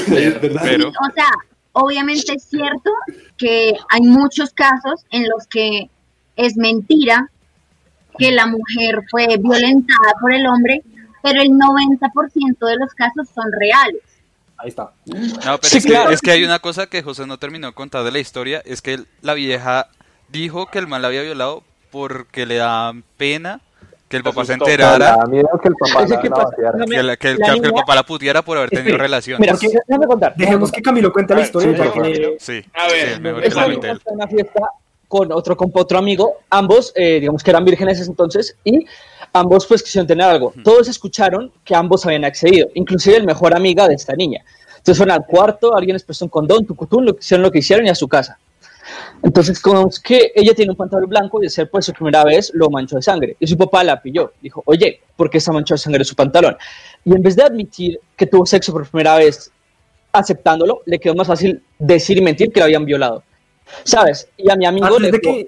Es verdad. Pero, o sea, obviamente es cierto que hay muchos casos en los que es mentira que la mujer fue violentada por el hombre, pero el 90% de los casos son reales. Ahí está. no, pero Sí, es, que, claro. es que hay una cosa que José no terminó de contar de la historia, es que la vieja dijo que el man la había violado porque le da pena que el papá se enterara, miedo que el papá la, que la que, la- que el, que papá la puteara por haber tenido relaciones. Mira, déjame contar. Dejemos que Camilo cuente la historia, sí, que A ver, sí, es mejor es que la cuente una fiesta con otro, con otro amigo, ambos, eh, digamos que eran vírgenes entonces, y ambos pues quisieron tener algo. Todos escucharon que ambos habían accedido, inclusive el mejor amiga de esta niña. Entonces fueron al cuarto, alguien les prestó un condón, tucutún, lo que hicieron lo que hicieron y a su casa. Entonces, como es que ella tiene un pantalón blanco y de ser pues su primera vez lo manchó de sangre. Y su papá la pilló. Dijo, oye, ¿por qué está manchado de sangre su pantalón? Y en vez de admitir que tuvo sexo por primera vez aceptándolo, le quedó más fácil decir y mentir que lo habían violado. ¿Sabes? Y a mi amigo antes le de que...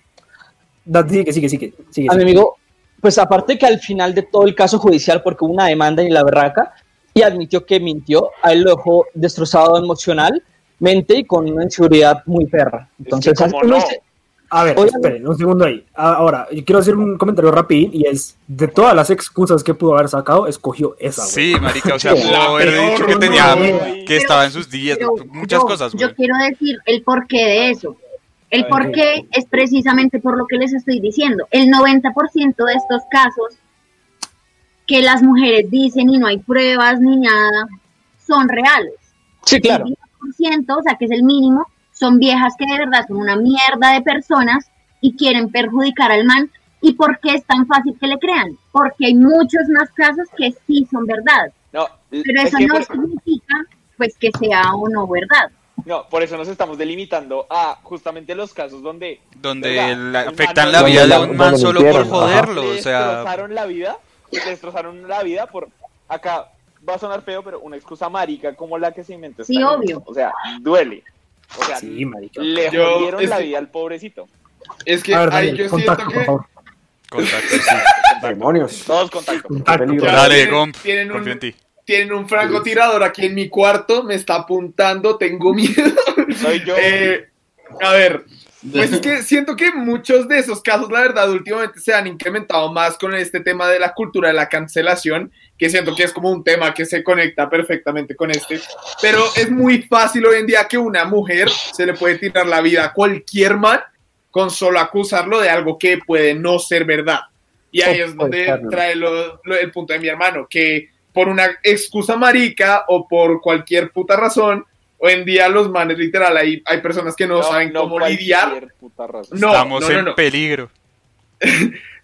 Da- Sigue, sigue, sigue. sigue, a mi amigo, pues aparte que al final de todo el caso judicial, porque hubo una demanda en la berraca, y admitió que mintió, a él lo dejó destrozado emocionalmente y con una inseguridad muy perra. Entonces, ¿cómo uno no? dice- A ver, Obviamente- esperen, un segundo ahí. A- Ahora, yo quiero hacer un comentario rapidín y es, de todas las excusas que pudo haber sacado, escogió esa. güey. Sí, marica, o sea, pudo haber dicho que no, tenía, no, que estaba en sus días, Pero muchas yo- cosas, Yo quiero decir el porqué de eso. El A ver, porqué es precisamente por lo que les estoy diciendo. El 90% de estos casos que las mujeres dicen y no hay pruebas ni nada, son reales. sí, claro. El 10%, o sea, que es el mínimo, son viejas que de verdad son una mierda de personas y quieren perjudicar al man. ¿Y por qué es tan fácil que le crean? Porque hay muchos más casos que sí son verdad. No, Pero es eso que no por- significa pues que sea o no verdad. No, por eso nos estamos delimitando a justamente los casos donde afectan la vida de un la- man solo por joderlo, le o sea, destrozaron la vida, destrozaron la vida por acá va a sonar feo, pero una excusa marica como la que se inventó Sí, obvio. O sea, duele. O sea, Sí, marica. le Yo- jodieron la vida al pobrecito. Es que ver, ahí Daniel, yo contacto, siento por que favor. contacto, sí. Demonios. Todos contacto. Dale, tienen- Gomp, tienen un- confío en ti. Tienen un francotirador aquí en mi cuarto, me está apuntando, tengo miedo. Soy yo. Eh, a ver, pues es que siento que muchos de esos casos, la verdad, últimamente se han incrementado más con este tema de la cultura de la cancelación, que siento que es como un tema que se conecta perfectamente con este. Pero es muy fácil hoy en día que una mujer se le puede tirar la vida a cualquier man con solo acusarlo de algo que puede no ser verdad. Y ahí es donde trae lo- lo- el punto de mi hermano, que por una excusa marica o por cualquier puta razón, hoy en día los manes literal, hay, hay personas que no, saben cómo lidiar. puta razón. No, Estamos no, no, en no. peligro.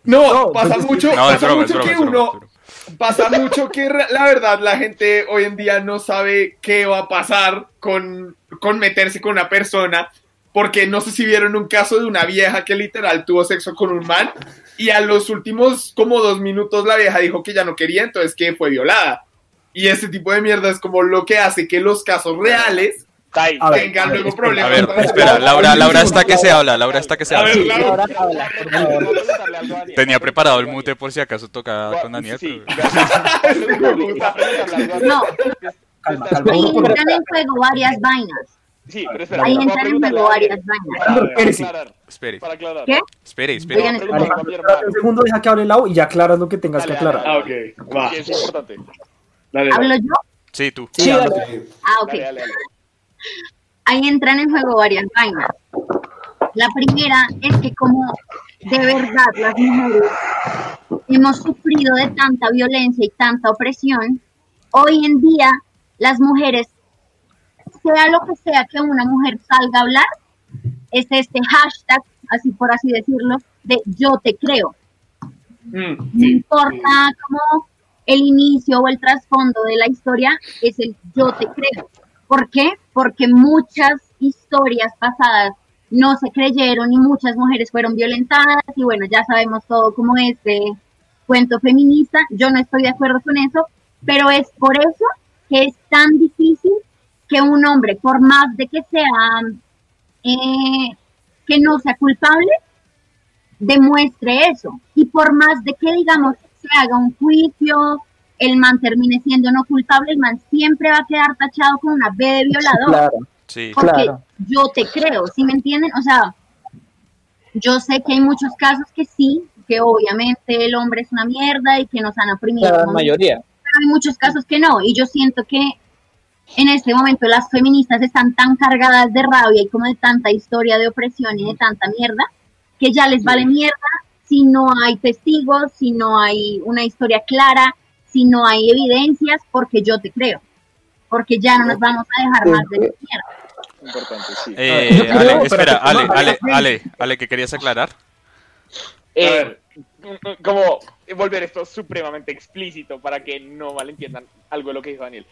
No, No, pasa mucho, pasa broma, mucho broma, que broma, uno, pasa mucho que la verdad la gente hoy en día no sabe qué va a pasar con, con meterse con una persona, porque no sé si vieron un caso de una vieja que literal tuvo sexo con un man y a los últimos como dos minutos la vieja dijo que ya no quería, entonces que fue violada. Y ese tipo de mierda es como lo que hace que los casos reales Tai, A ver, Tengan a ver, luego espera, A problemas. ver, espera, Laura, Laura está que se habla, Laura está que se habla. Tenía preparado el mute por si acaso tocaba con Daniel. No. Ahí entran en juego varias vainas. Sí, pero espera, Ahí entran en juego varias vainas. Espere, para aclarar. ¿Qué? espere, espere. Oigan, un segundo, deja que hable Lau y ya aclaras lo que tengas que Dale, dale, aclarar. Ah, ok. Va. Que es importante. Dale, ¿Hablo dale. yo? Sí, tú. Sí, habla. Ah, ok. Dale, dale, dale. ahí entran en juego varias vainas. La primera es que como de verdad las mujeres hemos sufrido de tanta violencia y tanta opresión, hoy en día las mujeres, sea lo que sea que una mujer salga a hablar, es este hashtag, así por así decirlo, de yo te creo. Mm, No sí. importa cómo el inicio o el trasfondo de la historia, es el yo te creo. ¿Por qué? Porque muchas historias pasadas no se creyeron y muchas mujeres fueron violentadas y bueno, ya sabemos todo como este cuento feminista. Yo no estoy de acuerdo con eso, pero es por eso que es tan difícil que un hombre, por más de que sea, eh, que no sea culpable, demuestre eso. Y por más de que, digamos, se haga un juicio, el man termine siendo no culpable, el man siempre va a quedar tachado con una B de violador. Claro. Sí. Porque Claro. yo te creo, ¿sí me entienden? O sea, yo sé que hay muchos casos que sí, que obviamente el hombre es una mierda y que nos han oprimido. La mayoría. pero hay muchos casos que no. Y yo siento que en este momento las feministas están tan cargadas de rabia y como de tanta historia de opresión y de tanta mierda, que ya les vale mierda si no hay testigos, si no hay una historia clara, si no hay evidencias, porque yo te creo. Porque ya no nos vamos a dejar más de mierda. Importante, sí. Eh, Ale, espera, no, Ale, Ale, Ale, Ale. Ale, Ale, ¿qué querías aclarar? Eh, A ver. como volver esto supremamente explícito para que no malentiendan algo de lo que dijo Daniel.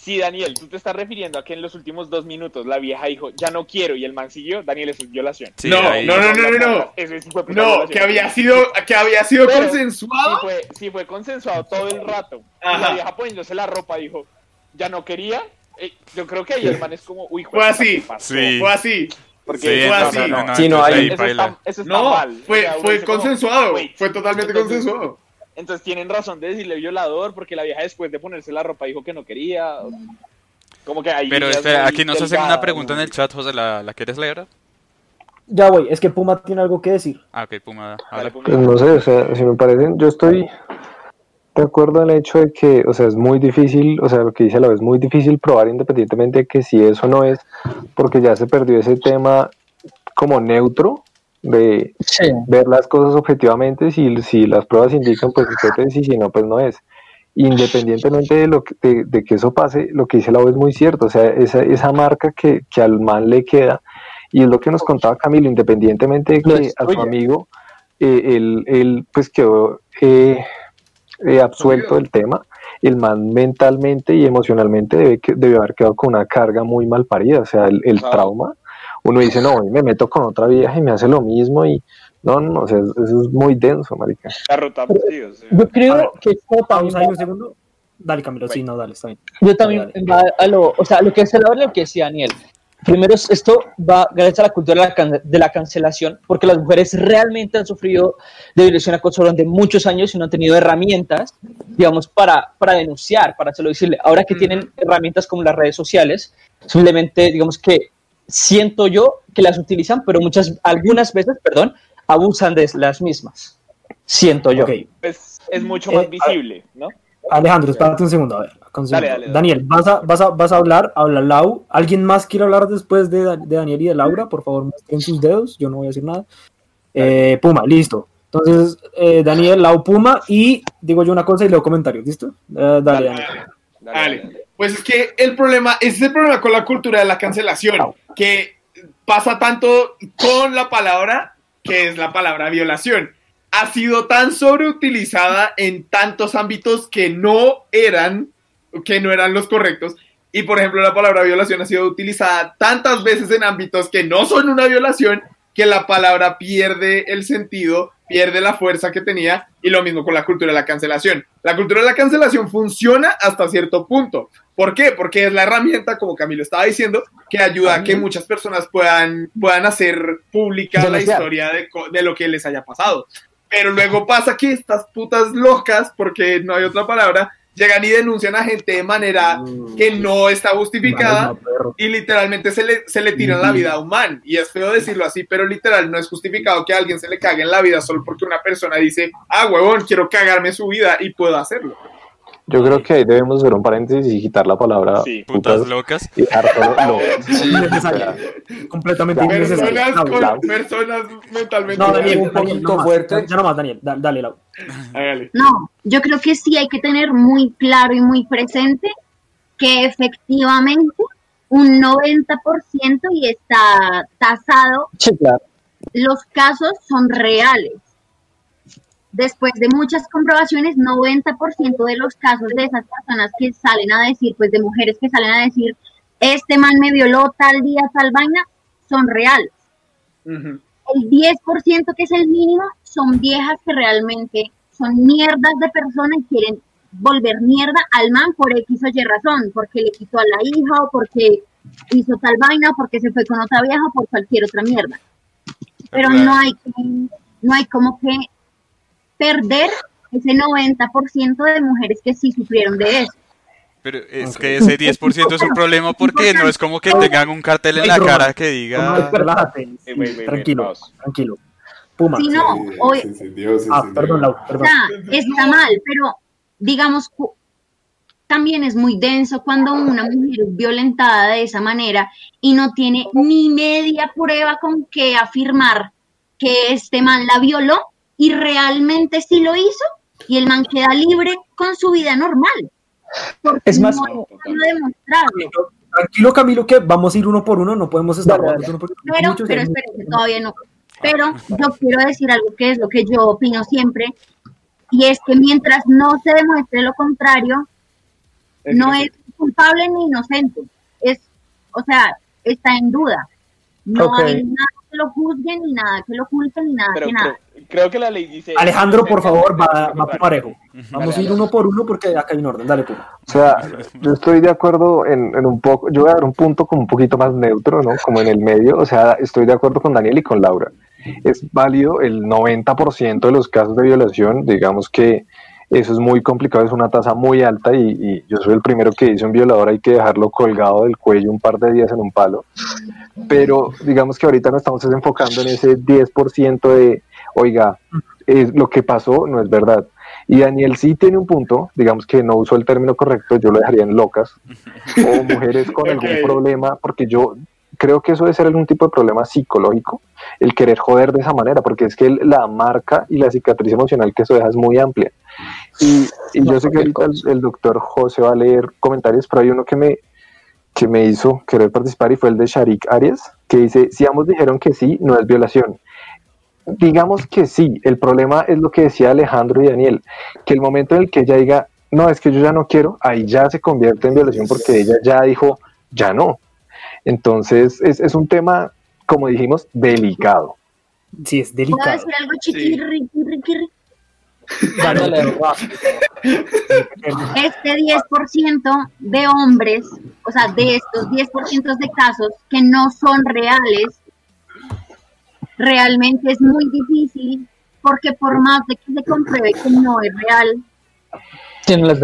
Si Daniel, tú te estás refiriendo a que en los últimos dos minutos la vieja dijo, ya no quiero, y el man siguió, Daniel, eso es violación. Sí, No, ahí- no, no, no, no, no. Eso es No, violación. que había sido, que había sido Pero consensuado. Sí fue, sí fue consensuado todo el rato. Y Ajá. la vieja poniéndose la ropa dijo, ya no quería. Eh, yo creo que ahí el man es como, uy, Fue así. Sí. Fue así. Porque Sí, fue no, así. no, no, no, Sí, no, ahí- eso, está, eso está No, mal. O fue, sea, uno fue como, consensuado. "Güey, Fue totalmente entonces- consensuado. Entonces tienen razón de decirle violador porque la vieja después de ponerse la ropa dijo que no quería. Como que ahí. Pero espera, aquí nos hacen una pregunta en el chat, José, ¿la, la quieres leer? Ya, güey, es que Puma tiene algo que decir. Ah, ok, Puma, Dale, habla. Puma. Pues no sé, o sea, si me parecen, yo estoy de acuerdo en el hecho de que, o sea, es muy difícil, o sea, lo que dice la vez, es muy difícil probar independientemente de que si eso no es, porque ya se perdió ese tema como neutro de Sí. ver las cosas objetivamente, si, si las pruebas indican, pues es, y si no, pues no es. Independientemente de, lo que, de, de que eso pase, lo que dice la voz es muy cierto, o sea, esa, esa marca que, que al man le queda, y es lo que nos contaba Camilo, independientemente de que a su amigo, eh, él, él, pues quedó eh, eh, absuelto del tema, el man mentalmente y emocionalmente debe, debe haber quedado con una carga muy mal parida, o sea, el, el Claro. trauma, uno dice, no, me meto con otra vieja y me hace lo mismo, y no, no, o sea, eso es muy denso, marica. La ruta, sí, o sea. Yo ver, creo que esto también Pausa ahí va- un segundo. Dale, Camilo, sí, no, dale, está bien. Yo también Dale. a lo, o sea, lo que es el lo que decía Daniel. Primero, es- esto va gracias a la cultura de la, can- de la cancelación, porque las mujeres realmente han sufrido de violación y acoso durante muchos años y no han tenido herramientas, digamos, para, para denunciar, para hacerlo visible. Ahora que tienen herramientas como las redes sociales, simplemente, digamos que siento yo que las utilizan, pero muchas, algunas veces, perdón, abusan de las mismas. Siento yo. Ok. Es, es mucho más Eh, visible, ¿no? Alejandro, espérate un segundo, a ver. Dale, dale, dale. Daniel, ¿vas a, vas, a, ¿vas a hablar? Habla Lau. ¿Alguien más quiere hablar después de, de Daniel y de Laura? Por favor, muestren sus dedos. Yo no voy a decir nada. Eh, Puma, listo. Entonces, eh, Daniel, Lau, Puma. Y digo yo una cosa y leo comentarios, ¿listo? Eh, dale, Dale, Daniel. Dale, Dale. dale. Pues es que el problema, ese es el problema con la cultura de la cancelación, que pasa tanto con la palabra que es la palabra violación. Ha sido tan sobreutilizada en tantos ámbitos que no eran, que no eran los correctos. Y por ejemplo, la palabra violación ha sido utilizada tantas veces en ámbitos que no son una violación que la palabra pierde el sentido pierde la fuerza que tenía y lo mismo con la cultura de la cancelación. La cultura de la cancelación funciona hasta cierto punto. ¿Por qué? Porque es la herramienta, como Camilo estaba diciendo, que ayuda a que muchas personas puedan, puedan hacer pública la historia de lo que les haya pasado. Pero luego pasa que estas putas locas, porque no hay otra palabra, llegan y denuncian a gente de manera que no está justificada y literalmente se le, se le tiran la vida a un man. Y es feo decirlo así, pero literal no es justificado que a alguien se le cague en la vida solo porque una persona dice, ah, huevón, quiero cagarme su vida y puedo hacerlo. Yo creo que ahí debemos hacer un paréntesis y quitar la palabra Sí, Putas locas. y Sí. Completamente innecesario. Personas, personas mentalmente. No, Daniel, un poquito no más. fuerte. Ya no más, Daniel. Da- Dale, Lau. Hágale. No, yo creo que sí hay que tener muy claro y muy presente que efectivamente un 90% y está tasado, Sí, claro. los casos son reales. Después de muchas comprobaciones, 90% de los casos de esas personas que salen a decir, pues de mujeres que salen a decir, este man me violó tal día, tal vaina, son reales. Ujú. el 10% que es el mínimo son viejas que realmente son mierdas de persona y quieren volver mierda al man por X o Y razón, porque le quitó a la hija o porque hizo tal vaina o porque se fue con otra vieja o por cualquier otra mierda. Pero no hay que, no hay como que perder ese 90% de mujeres que sí sufrieron de eso. Pero es que ese 10% es un problema porque no es como que tengan un cartel en la cara que diga... Relájate. Wait, wait, wait, Tranquilo, tranquilo. Puma. Si no, Sí, hoy, se encendió, se Ah, perdón, Lau, O perdón. sea, está mal, pero digamos, también es muy denso cuando una mujer es violentada de esa manera y no tiene ni media prueba con que afirmar que este man la violó y realmente sí lo hizo y el man queda libre con su vida normal. Porque Es más- no demostrarlo. Tranquilo, Camilo, que vamos a ir uno por uno, no podemos estar jugando uno por uno. Pero, Muchos pero espérense, todavía no. Pero yo quiero decir algo que es lo que yo opino siempre, y es que mientras no se demuestre lo contrario, no es culpable ni inocente. Es, o sea, está en duda. No Ok. hay nada que lo juzgue, ni nada que lo oculte, ni nada Pero que nada. creo, creo que la ley dice... Alejandro, por favor, va, va parejo. Vamos a ir uno por uno porque acá hay un orden. Dale, Puma. O sea, yo estoy de acuerdo en, en un poco, yo voy a dar un punto como un poquito más neutro, ¿no? Como en el medio, o sea, estoy de acuerdo con Daniel y con Laura. Es válido el 90% de los casos de violación, digamos que eso es muy complicado, es una tasa muy alta y, y yo soy el primero que dice un violador hay que dejarlo colgado del cuello un par de días en un palo. Pero digamos que ahorita nos estamos enfocando en ese 10% de, oiga, es, lo que pasó no es verdad. Y Daniel sí tiene un punto, digamos que no usó el término correcto, yo lo dejaría en locas, o mujeres con algún problema, porque yo creo que eso debe ser algún tipo de problema psicológico, el querer joder de esa manera, porque es que la marca y la cicatriz emocional que eso deja es muy amplia. Y, y yo sé que ahorita el, el doctor José va a leer comentarios, pero hay uno que me, que me hizo querer participar y fue el de Sharik Arias, que dice, si ambos dijeron que sí, no es violación. Digamos que sí, el problema es lo que decía Alejandro y Daniel, que el momento en el que ella diga, no, es que yo ya no quiero, ahí ya se convierte en violación porque ella ya dijo, ya no. Entonces es, es un tema, como dijimos, delicado. Sí, es ¿Puedo delicado. decir algo riqui, riqui? Este 10% de hombres, o sea, de estos 10% de casos que no son reales, realmente es muy difícil porque por más de que se compruebe que no es real,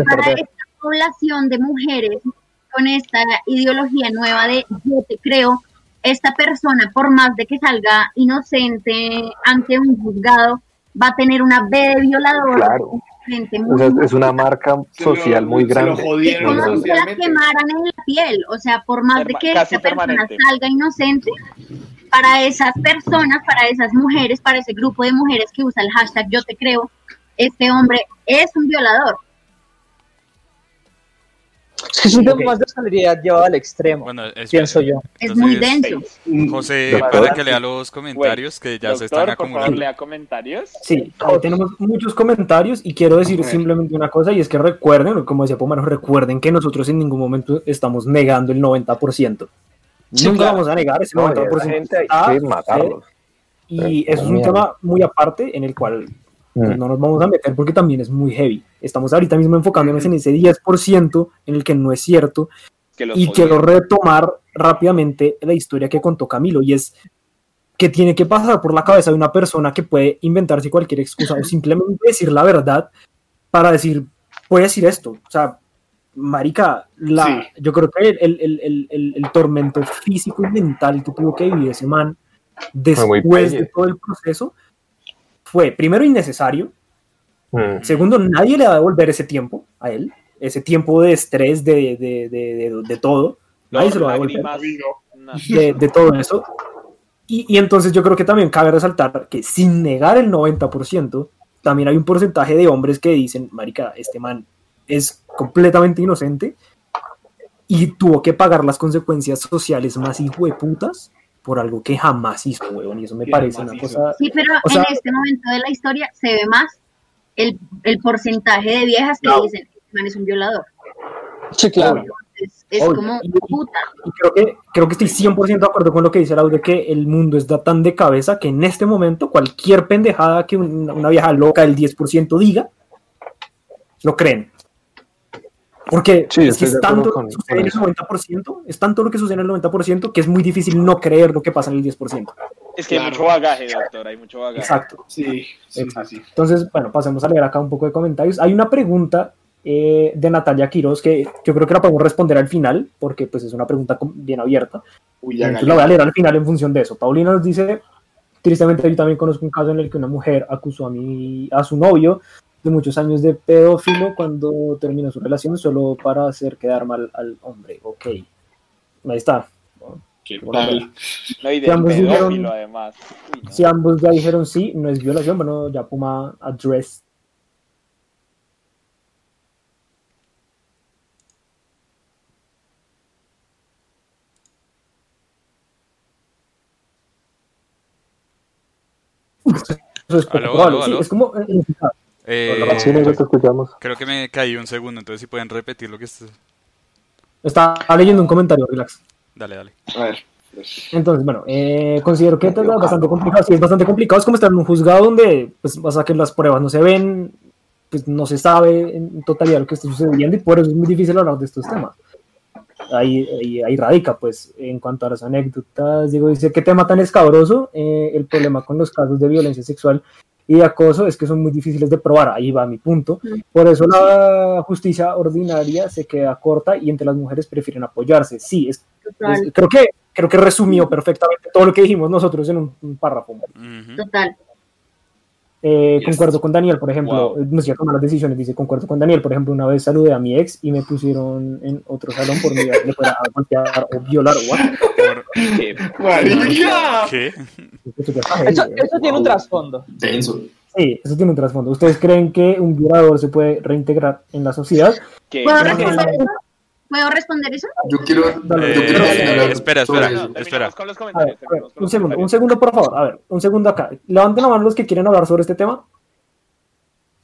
para esta población de mujeres con esta ideología nueva de yo te creo, esta persona, por más de que salga inocente ante un juzgado, va a tener una B de violador. Claro. O muy, sea, es una marca Se lo- social muy se lo grande. es jodieron como si la quemaran en la piel. O sea, por más de que esta persona permanente. salga inocente, para esas personas, para esas mujeres, para ese grupo de mujeres que usa el hashtag yo te creo, este hombre es un violador. Es que es un tema más de solidaridad llevado al extremo, Bueno, es- pienso yo. Es muy denso. José, para que lea los comentarios que ya se están Doctor, por favor, acumulando. lea comentarios. Sí, tenemos muchos comentarios y quiero decir simplemente una cosa y es que recuerden, como decía Pomano, recuerden que nosotros en ningún momento estamos negando el 90%. Sí, Nunca claro. vamos a negar ese No, y a 90%. esa gente hay está que matarlos. Y eso es un tema muy aparte en el cual pues, no nos vamos a meter porque también es muy heavy. Estamos ahorita mismo enfocándonos en ese 10% en el que no es cierto. Que Y odio. quiero retomar rápidamente la historia que contó Camilo y es que tiene que pasar por la cabeza de una persona que puede inventarse cualquier excusa o simplemente decir la verdad para decir, voy a decir esto. O sea, marica, la, Sí. yo creo que el, el- el- el- tormento físico y mental que tuvo que vivir ese man después de todo el proceso fue, primero, innecesario. Mm. Segundo, nadie le va a devolver ese tiempo a él, ese tiempo de estrés, de, de, de, de- de todo. Nadie se lo va a devolver de todo eso. Y, y entonces yo creo que también cabe resaltar que sin negar el 90%, también hay un porcentaje de hombres que dicen, marica, este man es completamente inocente y tuvo que pagar las consecuencias sociales más hijueputas por algo que jamás hizo, huevón, y eso me parece una hizo. cosa... Sí, pero O sea- en este momento de la historia se ve más el, el porcentaje de viejas que dicen, "Este man es un violador. Sí, claro. Es, como, Y- puta, Y creo que, creo que estoy 100% de acuerdo con lo que dice Lau de que el mundo está tan de cabeza que en este momento cualquier pendejada que una, una vieja loca del 10% diga, lo creen. Porque Sí, es, que tanto lo que sucede en el con 90%, es tanto lo que sucede en el 90% que es muy difícil no creer lo que pasa en el 10%. Es que hay mucho bagaje, doctor, hay mucho bagaje. Exacto. Sí, sí, Exacto. sí, sí. Entonces, bueno, pasemos a leer acá un poco de comentarios. Hay una pregunta eh, de Natalia Quiroz que yo creo que la podemos responder al final, porque pues es una pregunta bien abierta. Uy, ya Entonces la voy a leer al final en función de eso. Paulina nos dice, tristemente yo también conozco un caso en el que una mujer acusó a, mi, a su novio de muchos años de pedófilo cuando terminó su relación solo para hacer quedar mal al hombre. Ok, ahí está. ¿Qué tal? No, y Si de ambos pedófilo, dijeron- además. Uy, no. Si ambos ya dijeron sí, no es violación, bueno, ya Puma address. Eso es poco Aló, probable, aló, sí, aló. es como eh, Sí, nosotros te escuchamos. creo que me caí un segundo, entonces si pueden repetir lo que es... está leyendo un comentario, relax. Dale, dale. A ver. pues, Entonces, bueno, eh, considero que es bastante complicado. Sí, es bastante complicado. Es como estar en un juzgado donde, pues, o sea, que las pruebas no se ven, pues, no se sabe en totalidad lo que está sucediendo y por eso es muy difícil hablar de estos temas. Ahí, ahí, ahí radica, pues, en cuanto a las anécdotas, digo, dice, ¿qué tema tan escabroso? Eh, el problema con los casos de violencia sexual y de acoso es que son muy difíciles de probar. Ahí va mi punto. Por eso la justicia ordinaria se queda corta y entre las mujeres prefieren apoyarse. Sí, es total, pues, creo que creo que resumió perfectamente todo lo que dijimos nosotros en un, un párrafo. Total. Eh, Yes. Concuerdo con Daniel, por ejemplo, Wow. no sé, tomar las decisiones, dice, concuerdo con Daniel, por ejemplo, una vez saludé a mi ex y me pusieron en otro salón por que le fuera a golpear o violar o ¡Marica! ¿Qué? Eso Eso, ¿eh? eso tiene un trasfondo. Denso. Sí, eso tiene un trasfondo. ¿Ustedes creen que un violador se puede reintegrar en la sociedad? ¿Puedo responder eso? ¿Puedo responder eso? Yo quiero, Dale. yo quiero Eh, señalar espera, espera. eso. Espera. con los A ver, comentarios. a ver, terminamos con un segundo, un segundo, por favor. A ver, un segundo acá. Levanten la mano los que quieren hablar sobre este tema.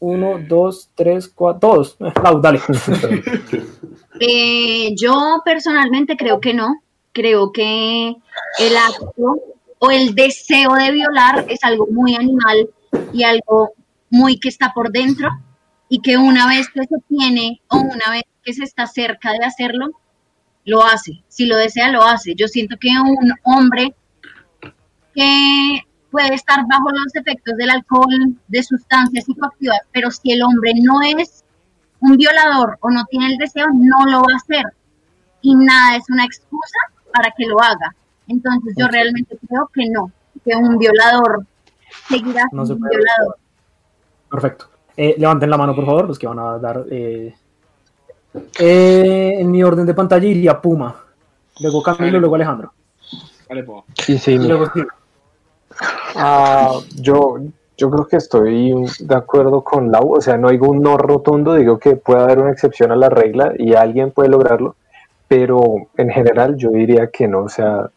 Uno, dos, tres, cuatro, todos. Eh, Lau, dale. Eh, yo personalmente creo que no. Creo que el acto o el deseo de violar es algo muy animal y algo muy que está por dentro y que una vez que se tiene o una vez que se está cerca de hacerlo, lo hace. Si lo desea, lo hace. Yo siento que un hombre que puede estar bajo los efectos del alcohol, de sustancias psicoactivas, pero si el hombre no es un violador o no tiene el deseo, no lo va a hacer. Y nada es una excusa para que lo haga. Entonces yo realmente creo que no, que un violador seguirá No se siendo un puede. violador. Perfecto. Eh, levanten la mano, por favor, los que van a dar. eh, eh, en mi orden de pantalla iría Puma. Luego Camilo, luego Alejandro. Vale, po. Sí, sí, luego Steve. Ah, yo, yo creo que estoy de acuerdo con Lau, o sea, no digo un no rotundo, digo que puede haber una excepción a la regla y alguien puede lograrlo, pero en general yo diría que no, o sea,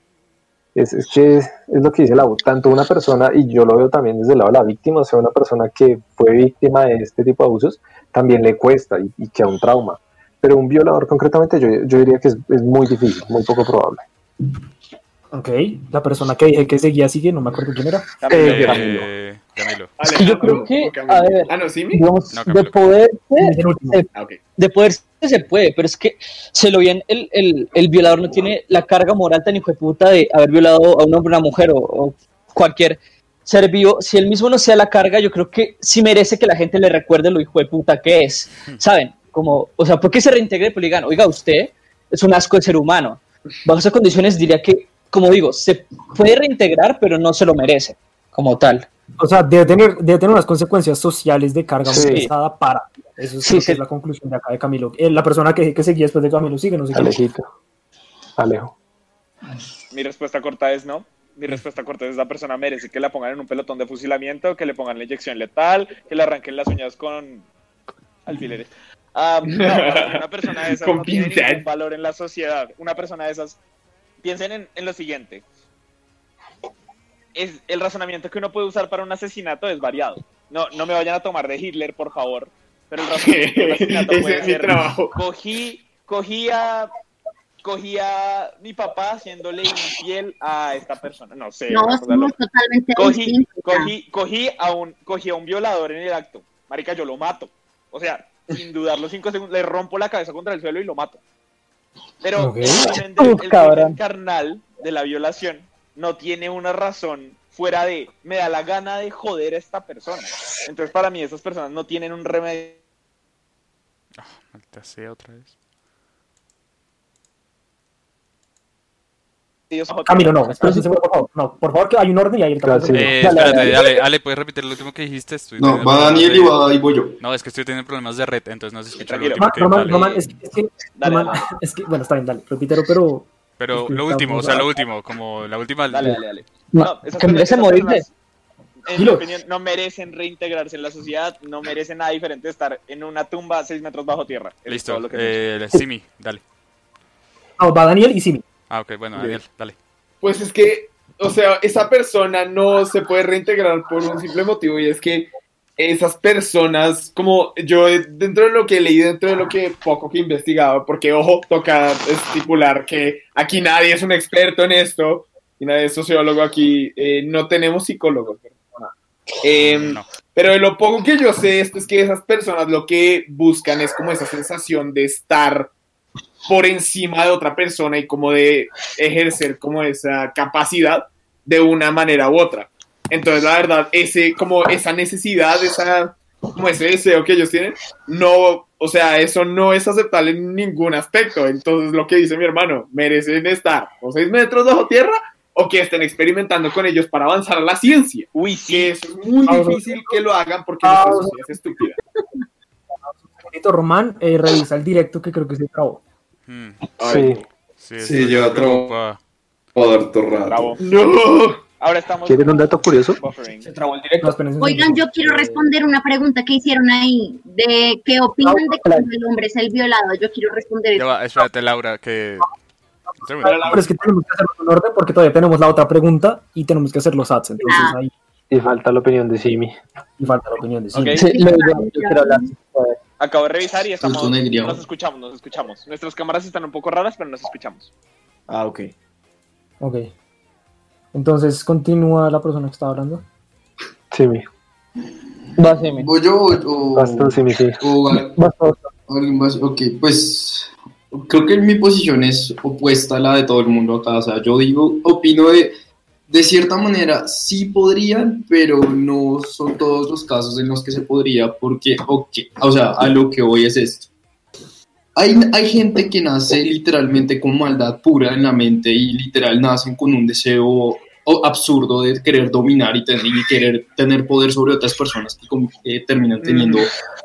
es, es que es, lo que dice Lau, tanto una persona, y yo lo veo también desde el lado de la víctima, o sea, una persona que fue víctima de este tipo de abusos, también le cuesta y, y queda un trauma, pero un violador concretamente yo, yo diría que es, es muy difícil, muy poco probable. Ok, la persona que dije que seguía sigue, no me acuerdo quién era. Eh, Eh, Camilo. Es que yo creo que, a ver, Ah, no, sí, mi. digamos, No, de Camilo. poder Es el último. se, Ah, ok. de poder se puede, pero es que se lo bien, el, el, el violador no tiene la carga moral tan hijo de puta de haber violado a un hombre, una mujer o, o cualquier ser vivo. Si él mismo no sea la carga, yo creo que sí merece que la gente le recuerde lo hijo de puta que es. ¿Saben? Como, o sea, ¿por qué se reintegre? Pues le digan, oiga, usted es un asco de ser humano. Bajo esas condiciones diría que, como digo, se puede reintegrar, pero no se lo merece como tal. O sea, debe tener, debe tener unas consecuencias sociales de carga muy Sí. pesada para. Eso es, Sí, lo que sí. es la conclusión de acá de Camilo. Eh, la persona que, que seguía después de Camilo sigue, no sé. Alejito. Alejo. Mi respuesta corta es no. Mi respuesta corta es la persona merece que la pongan en un pelotón de fusilamiento, que le pongan la inyección letal, que le arranquen las uñas con alfileres. Ah, no, una persona de esas Con no tiene ningún valor en la sociedad. Una persona de esas, piensen en, en lo siguiente. Es, el razonamiento que uno puede usar para un asesinato es variado. No, no me vayan a tomar de Hitler, por favor. Pero el razonamiento asesinato Ese puede es mi ser, trabajo. Cogí, cogí a cogí a mi papá haciéndole infiel a esta persona. No sé. No, somos totalmente Cogí, cogí, cogí, a un, cogí a un violador en el acto. Marica, yo lo mato. O sea, sin dudarlo cinco segundos, le rompo la cabeza contra el suelo y lo mato. Pero Ok. el, el cabrón. crimen carnal de la violación no tiene una razón fuera de me da la gana de joder a esta persona. Entonces, para mí, esas personas no tienen un remedio. Maldita sea otra vez. Camilo, no, segundo, por favor. No, por favor, que hay un orden y ahí el Gracias. camino. Eh, Dale, espérate, dale. dale, Ale, ¿puedes repetir lo último que dijiste? Estoy No, va Daniel y va y voy yo. No, es que estoy teniendo problemas de red, entonces no se escucha lo último que Roman, vale. Roman, es, que- es que, Dale, Roman, dale. es que, bueno, está bien, dale, repítelo, pero Pero lo último, o sea, lo último, como la última... Dale, dale, dale. No, No, esas que merece personas- morirse. En mi opinión, no merecen reintegrarse en la sociedad, no merecen nada diferente de estar en una tumba a seis metros bajo tierra. Eso Listo, lo que eh, Simi, dale. no, va Daniel y Simi. Ah, ok, bueno, Daniel, dale. Pues es que, o sea, esa persona no se puede reintegrar por un simple motivo y es que esas personas, como yo eh, dentro de lo que leí, dentro de lo que poco que he investigado, porque ojo, toca estipular que aquí nadie es un experto en esto y nadie es sociólogo aquí, eh, no tenemos psicólogos. ¿verdad? Em, No. pero de lo poco que yo sé, esto es que esas personas lo que buscan es como esa sensación de estar por encima de otra persona y como de ejercer como esa capacidad de una manera u otra. Entonces, la verdad, ese, como esa necesidad, esa, como ese deseo que ellos tienen, no, o sea, eso no es aceptable en ningún aspecto. Entonces, lo que dice mi hermano, merecen estar o seis metros bajo tierra o que estén experimentando con ellos para avanzar a la ciencia. Uy, Que sí. eso es muy Ah, difícil que lo hagan porque Ah, nuestra sociedad es estúpida. Román, eh, revisa el directo que creo que se trabó. Hmm, Sí. sí, yo todo rato. Bravo. ¡No! Ahora estamos. ¿Quieren un dato curioso? Se trabó el No, directo. Oigan, yo quiero responder una pregunta que hicieron ahí, de qué opinan de cuando el hombre es el violado. Yo quiero responder eso. va, espérate, Laura, que... Pero es que tenemos que hacerlo en orden porque todavía tenemos la otra pregunta y tenemos que hacer los ads. Entonces Ah. ahí Y falta la opinión de Simi. y falta la opinión de Simi. Ok. Sí, yo- yo hablar. Acabo de revisar y estamos. Nos escuchamos, nos escuchamos. Nuestras cámaras están un poco raras, pero nos escuchamos. Ah, ok. Ok. Entonces continúa la persona que estaba hablando. Simi. Va, Simi. ¿Voy yo o, Vas tú, Simi, sí. o al- Vas tú. alguien más? Ok, pues creo que mi posición es opuesta a la de todo el mundo acá. O sea, yo digo, opino de, de cierta manera, sí podrían, pero no son todos los casos en los que se podría, porque, ok, o sea, a lo que voy es esto. Hay, hay gente que nace literalmente con maldad pura en la mente y literal nacen con un deseo absurdo de querer dominar y, ten- y querer tener poder sobre otras personas que terminan teniendo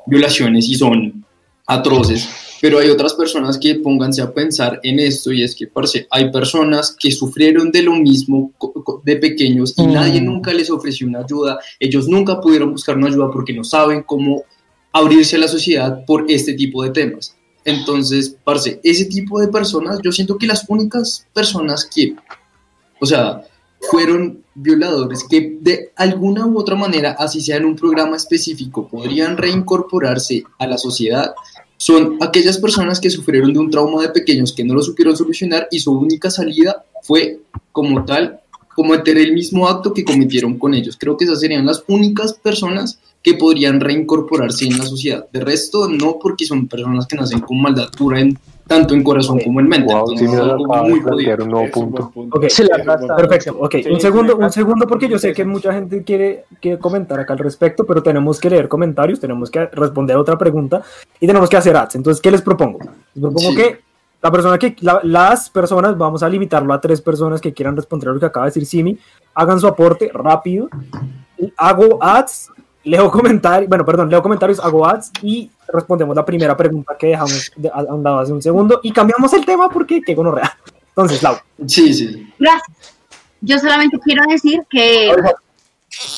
violaciones y son atroces. Pero hay otras personas que pónganse a pensar en esto y es que, parce, hay personas que sufrieron de lo mismo de pequeños y Mm. nadie nunca les ofreció una ayuda. Ellos nunca pudieron buscar una ayuda porque no saben cómo abrirse a la sociedad por este tipo de temas. Entonces, parce, ese tipo de personas, yo siento que las únicas personas que, o sea, fueron violadores que de alguna u otra manera, así sea en un programa específico, podrían reincorporarse a la sociedad, son aquellas personas que sufrieron de un trauma de pequeños que no lo supieron solucionar y su única salida fue como tal cometer el mismo acto que cometieron con ellos. Creo que esas serían las únicas personas que podrían reincorporarse en la sociedad. De resto, no porque son personas que nacen con maldad pura en, tanto en corazón como en mente. Wow, sí Entonces, lo algo muy un nuevo punto. punto. Ok, Se la perfecto. Ok, Sí, un segundo, sí, un segundo porque yo sé que mucha gente quiere, quiere comentar acá al respecto, pero tenemos que leer comentarios, tenemos que responder a otra pregunta y tenemos que hacer ads. Entonces, ¿qué les propongo? Les propongo Sí. que la persona que, la- las personas, vamos a limitarlo a tres personas que quieran responder a lo que acaba de decir Simi, hagan su aporte rápido, hago ads, leo comentarios, bueno, perdón, leo comentarios, hago ads y respondemos la primera pregunta que dejamos de- a a un lado hace un segundo y cambiamos el tema porque qué gonorrea. Entonces, Lau. Sí, sí. Gracias. Yo solamente quiero decir que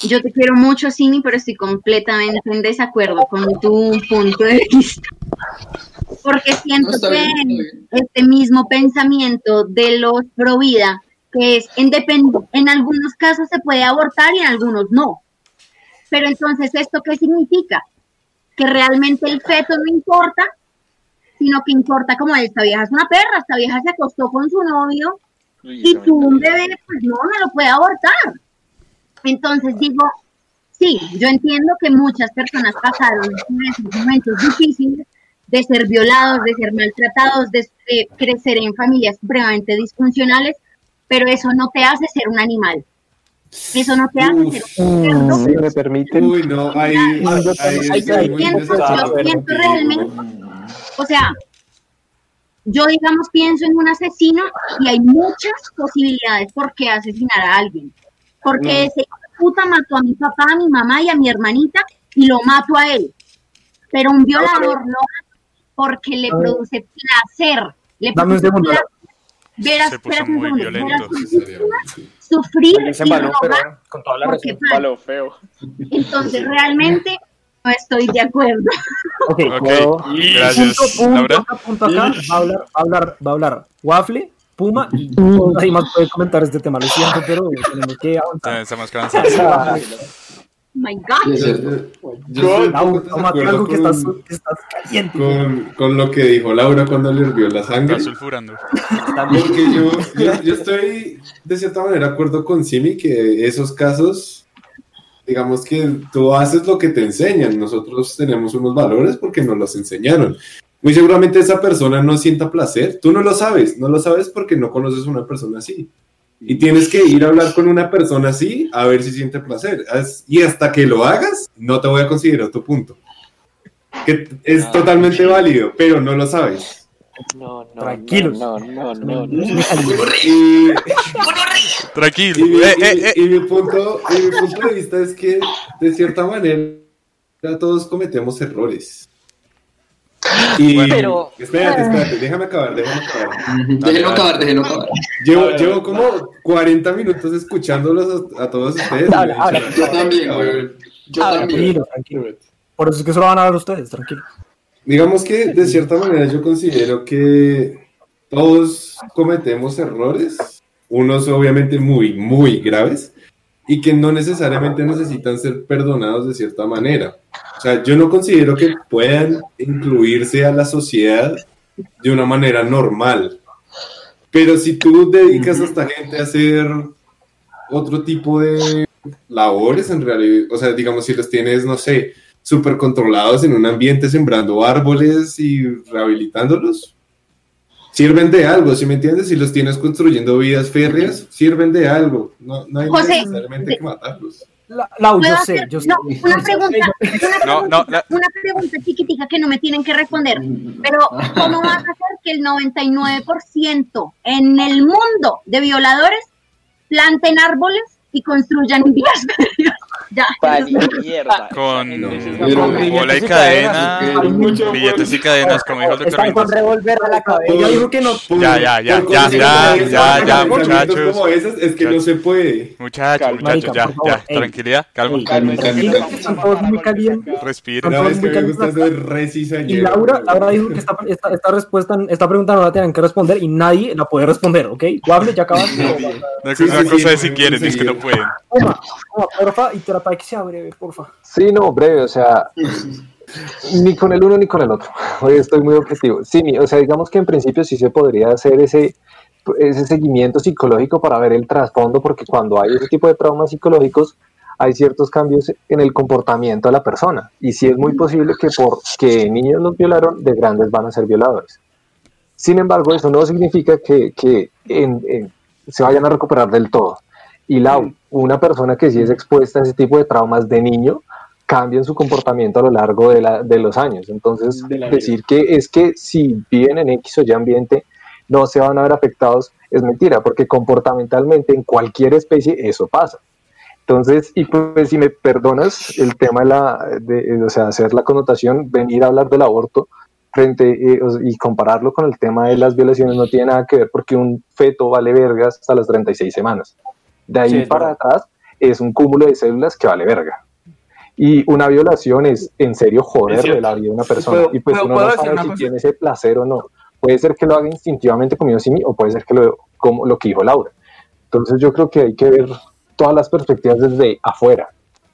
yo te quiero mucho, Simi, pero estoy completamente en desacuerdo con tu punto de vista. Porque siento No, que este mismo pensamiento de los pro vida, que es en algunos casos se puede abortar y en algunos no. Pero entonces, ¿esto qué significa? Que realmente el feto no importa, sino que importa como esta vieja es una perra, esta vieja se acostó con su novio y tú un bebé, pues no, no lo puede abortar. Entonces digo, sí, yo entiendo que muchas personas pasaron momentos difíciles de ser violados, de ser maltratados, de, de crecer en familias supremamente disfuncionales, pero eso no te hace ser un animal. Eso no te hace Uf. ser un cerdo. Si me permiten, Uy, no, ahí, ahí Yo siento, realmente, o sea, yo digamos pienso en un asesino y hay muchas posibilidades por qué asesinar a alguien. Porque ese puta mató a mi papá, a mi mamá y a mi hermanita y lo mato a él. Pero un violador lo hace porque le produce placer. Le Dame un segundo, placer Verás, Se puso sufrir y pero con toda la porque razón. feo. Entonces, realmente no estoy de acuerdo. Ok, gracias, punto, punto, Laura. acá, punto acá, va a hablar, va a hablar, va a hablar Waffle, Puma y nadie más puede comentar este tema, lo siento, pero tenemos que avanzar. Ya Estamos cansados. My God. Yo, yo- tómate algo que con- estás, que estás caliente. con, con lo que dijo Laura cuando le hirvió la sangre. Está sulfurando. Porque yo, yo, yo estoy de cierta manera de acuerdo con Simi que esos casos, digamos que tú haces lo que te enseñan. Nosotros tenemos unos valores porque nos los enseñaron. Muy seguramente esa persona no sienta placer. Tú no lo sabes, no lo sabes porque no conoces a una persona así. Y tienes que ir a hablar con una persona así a ver si siente placer. Y hasta que lo hagas, no te voy a considerar tu punto. Que es totalmente válido, pero no lo sabes. No, no, Tranquilos. No, no, no, no. Y, Tranquilo. Y, mi- Eh, eh, eh. y mi punto, y mi punto de vista es que, de cierta manera, todos cometemos errores. Y. Pero- espérate, espérate, déjame acabar, déjame acabar. Déjenlo acabar, déjenlo acabar. Llevo, llevo como 40 minutos escuchándolos a, a todos ustedes. Yo también, güey. Yo también. Tranquilo, tranquilo. Por eso es que solo van a ver ustedes, tranquilo. Digamos que, de cierta manera, yo considero que todos cometemos errores, unos obviamente muy, muy graves, y que no necesariamente necesitan ser perdonados de cierta manera. O sea, yo no considero que puedan incluirse a la sociedad de una manera normal. Pero si tú dedicas a esta gente a hacer otro tipo de labores, en realidad, o sea, digamos, si los tienes, no sé, súper controlados en un ambiente sembrando árboles y rehabilitándolos, sirven de algo, ¿sí me entiendes? Si los tienes construyendo vías férreas, sirven de algo. No, no hay José, necesariamente que matarlos. La- Lau, yo ¿Puedo sé, yo sé. no, una pregunta, una No, pregunta, no, la- una pregunta chiquitica que no me tienen que responder. Pero, ¿cómo vas a hacer que el 99% en el mundo de violadores planten árboles y construyan vías? Ya, mierda. Con bola y cadena, billetes y cadenas, como dijo el doctor Están con Vinicius. revólver a la cabeza. Que no. Ya, ya, ya, ya, ya, ya, ya, muchachos. como esas, es que no se puede. Muchachos, muchachos, ya, ya, tranquilidad, calma, Calma, calma. No, es que me gusta Y. Laura, Laura dijo que esta, esta, esta respuesta, esta pregunta no la tienen que responder y nadie la puede responder, ¿ok? Wable, ya acabaste. Una Sí, cosa, sí, una cosa es si quieren, es que no pueden. Puma, porfa, y de que sea breve, porfa. Sí, no, breve, o sea, ni con el uno ni con el otro. Hoy estoy muy objetivo. Sí, o sea, digamos que en principio sí se podría hacer ese ese seguimiento psicológico para ver el trasfondo, porque cuando hay ese tipo de traumas psicológicos, hay ciertos cambios en el comportamiento de la persona. Y sí es muy posible que porque niños los violaron, de grandes van a ser violadores. Sin embargo, eso no significa que, que en- en- se vayan a recuperar del todo. Y la, una persona que sí es expuesta a ese tipo de traumas de niño, cambian su comportamiento a lo largo de, la- de los años. Entonces, De decir que es que si viven en X o Y ambiente, no se van a ver afectados, es mentira, porque comportamentalmente en cualquier especie eso pasa. Entonces, y pues si me perdonas el tema de la, de, o sea, hacer la connotación, venir a hablar del aborto frente eh, y compararlo con el tema de las violaciones no tiene nada que ver porque un feto vale vergas hasta las 36 semanas. De ahí Sí, para verdad. atrás es un cúmulo de células que vale verga. Y una violación es en serio joder cierto. de la vida de una persona. ¿Puedo- y pues puedo- uno puedo no sabe si cosa? tiene ese placer o no. Puede ser que lo haga instintivamente como sí o puede ser que lo, como lo que dijo Laura. Entonces yo creo que hay que ver todas las perspectivas desde afuera.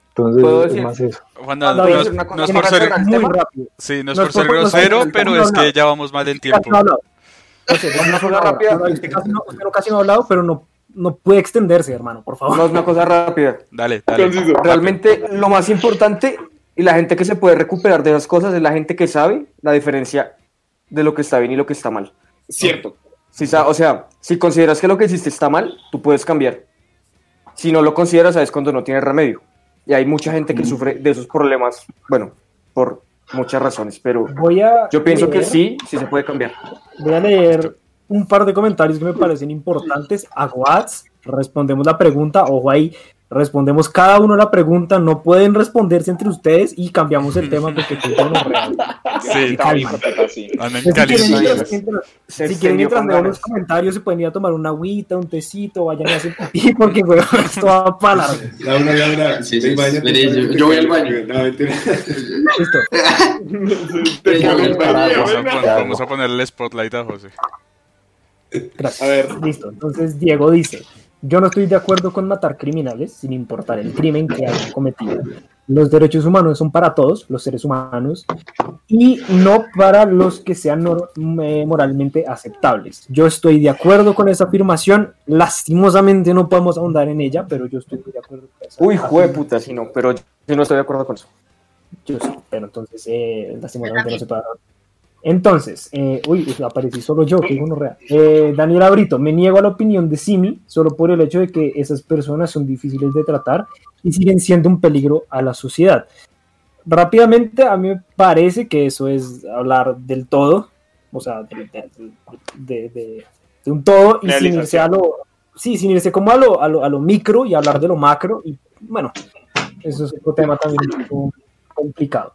Entonces ¿Puedo es más eso. Juan, Ah, no, yo- es, una cosa no es que por sí, no es no por no no pero no es que ya vamos mal casi tiempo. no ha hablado. No no, rápida. no, Usted casi no, usted no casi no ha hablado, pero no, no puede extenderse, hermano, por favor. No es una cosa rápida. Dale, dale. Conciso. Realmente lo más importante y la gente que se puede recuperar de esas cosas es la gente que sabe la diferencia de lo que está bien y lo que está mal. Cierto. Si o sea, si consideras que lo que hiciste está mal, tú puedes cambiar. Si no lo consideras, sabes cuando no tienes remedio. Y hay mucha gente que sufre de esos problemas, bueno, por muchas razones, pero Voy a yo pienso que sí, sí se puede cambiar. Voy a leer un par de comentarios que me parecen importantes. A Watts, respondemos la pregunta. Ojo ahí, respondemos cada uno la pregunta. No pueden responderse entre ustedes y cambiamos el tema porque que no real. Sí, Si quieren, mientras, leo los comentarios, se pueden ir a tomar una agüita, un tecito, vayan a hacer pipí, porque güey, esto va para largo. Sí, sí, ven, bañate, espere, yo- voy al baño. Listo. Vamos a, ponerle spotlight a José. Gracias. A ver. Listo. Entonces Diego dice, yo no estoy de acuerdo con matar criminales sin importar el crimen que hayan cometido. Los derechos humanos son para todos, los seres humanos, y no para los que sean eh, moralmente aceptables. Yo estoy de acuerdo con esa afirmación. Lastimosamente no podemos ahondar en ella, pero yo estoy de acuerdo con esa Uy, jueputa, si no, pero yo no estoy de acuerdo con eso. yo sí, pero entonces, eh, lastimosamente no se puede. Entonces, eh, uy, aparecí solo yo, que uno real. Eh, Daniel Abrito, me niego a la opinión de Simi solo por el hecho de que esas personas son difíciles de tratar y siguen siendo un peligro a la sociedad. Rápidamente, a mí me parece que eso es hablar del todo, o sea, de, de- de- de- de un todo y sin irse a lo, sí, sin irse como a lo, a lo, a lo micro y hablar de lo macro y bueno, eso es otro tema también complicado.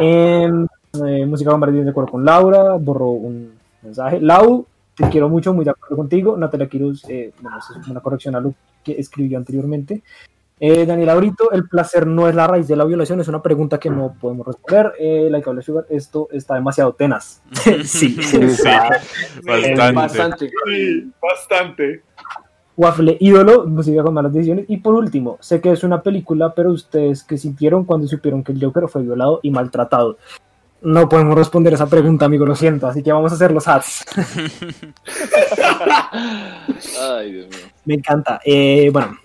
Em, eh, música Bombardín de acuerdo con Laura, borró un mensaje. Lau, te quiero mucho, muy de acuerdo contigo. Natalia Quiroz, eh, bueno, eso es una corrección a lo que escribió anteriormente. Eh, Daniel Abrito, el placer no es la raíz de la violación, es una pregunta que no podemos responder. Eh, like Habla Sugar, esto está demasiado tenaz. sí, Sí, bastante. Bastante. Sí, bastante. Waffle ídolo, música con malas decisiones. Y por último, sé que es una película, pero ustedes que sintieron cuando supieron que el Joker fue violado y maltratado. No podemos responder esa pregunta, amigo, lo siento, así que vamos a hacer los ads. Ay, Dios mío. Me encanta. Eh, bueno,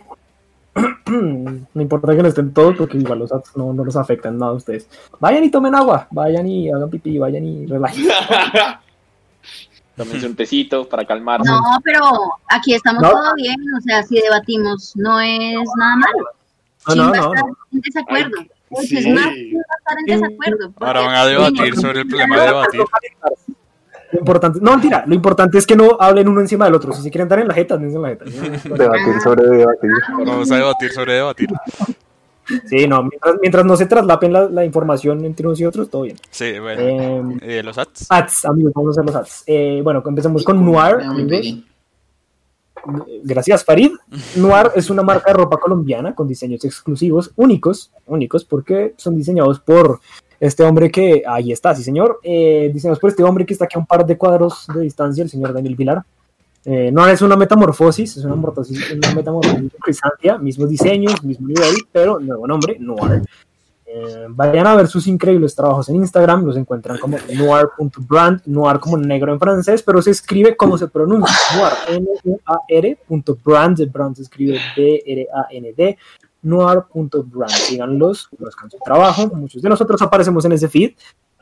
no importa que no estén todos, porque igual los ads no, no los afectan nada a ustedes. Vayan y tomen agua, vayan y hagan pipí, vayan y relajen. Tómense un tecito para calmarse. No, pero aquí estamos No. todo bien, o sea, si debatimos no es nada malo. No, no, no, estar no. en desacuerdo. Pues sí. es más estar en desacuerdo. porque Ahora van a debatir sobre el problema de debatir. Lo importante, no mentira, lo importante es que no hablen uno encima del otro. Si se quieren dar en la jeta, dense en la jeta. Debatir sobre debatir. Vamos a debatir sobre debatir. Sí, no, mientras, mientras no se traslapen la, la información entre unos y otros, todo bien. Sí, bueno. Eh, Eh, los ads. ads, amigos, vamos a hacer los ads. Eh, bueno, empecemos con Noir. amigos. Gracias, Farid. Noir es una marca de ropa colombiana con diseños exclusivos, únicos, únicos, porque son diseñados por este hombre que, ahí está, sí señor, eh, diseñados por este hombre que está aquí a un par de cuadros de distancia, el señor Daniel Vilar. Eh, no es una metamorfosis, es una, mortosis- una metamorfosis Crisantia, mismos diseños, mismo nivel, pero nuevo nombre, Noir. Eh, vayan a ver sus increíbles trabajos en Instagram, los encuentran como noir.brand, noir como negro en francés, pero se escribe como se pronuncia, noir, N-U-A-R, punto brand, brand se escribe B-R-A-N-D, noir.brand, síganlos, conozcan su trabajo, muchos de nosotros aparecemos en ese feed,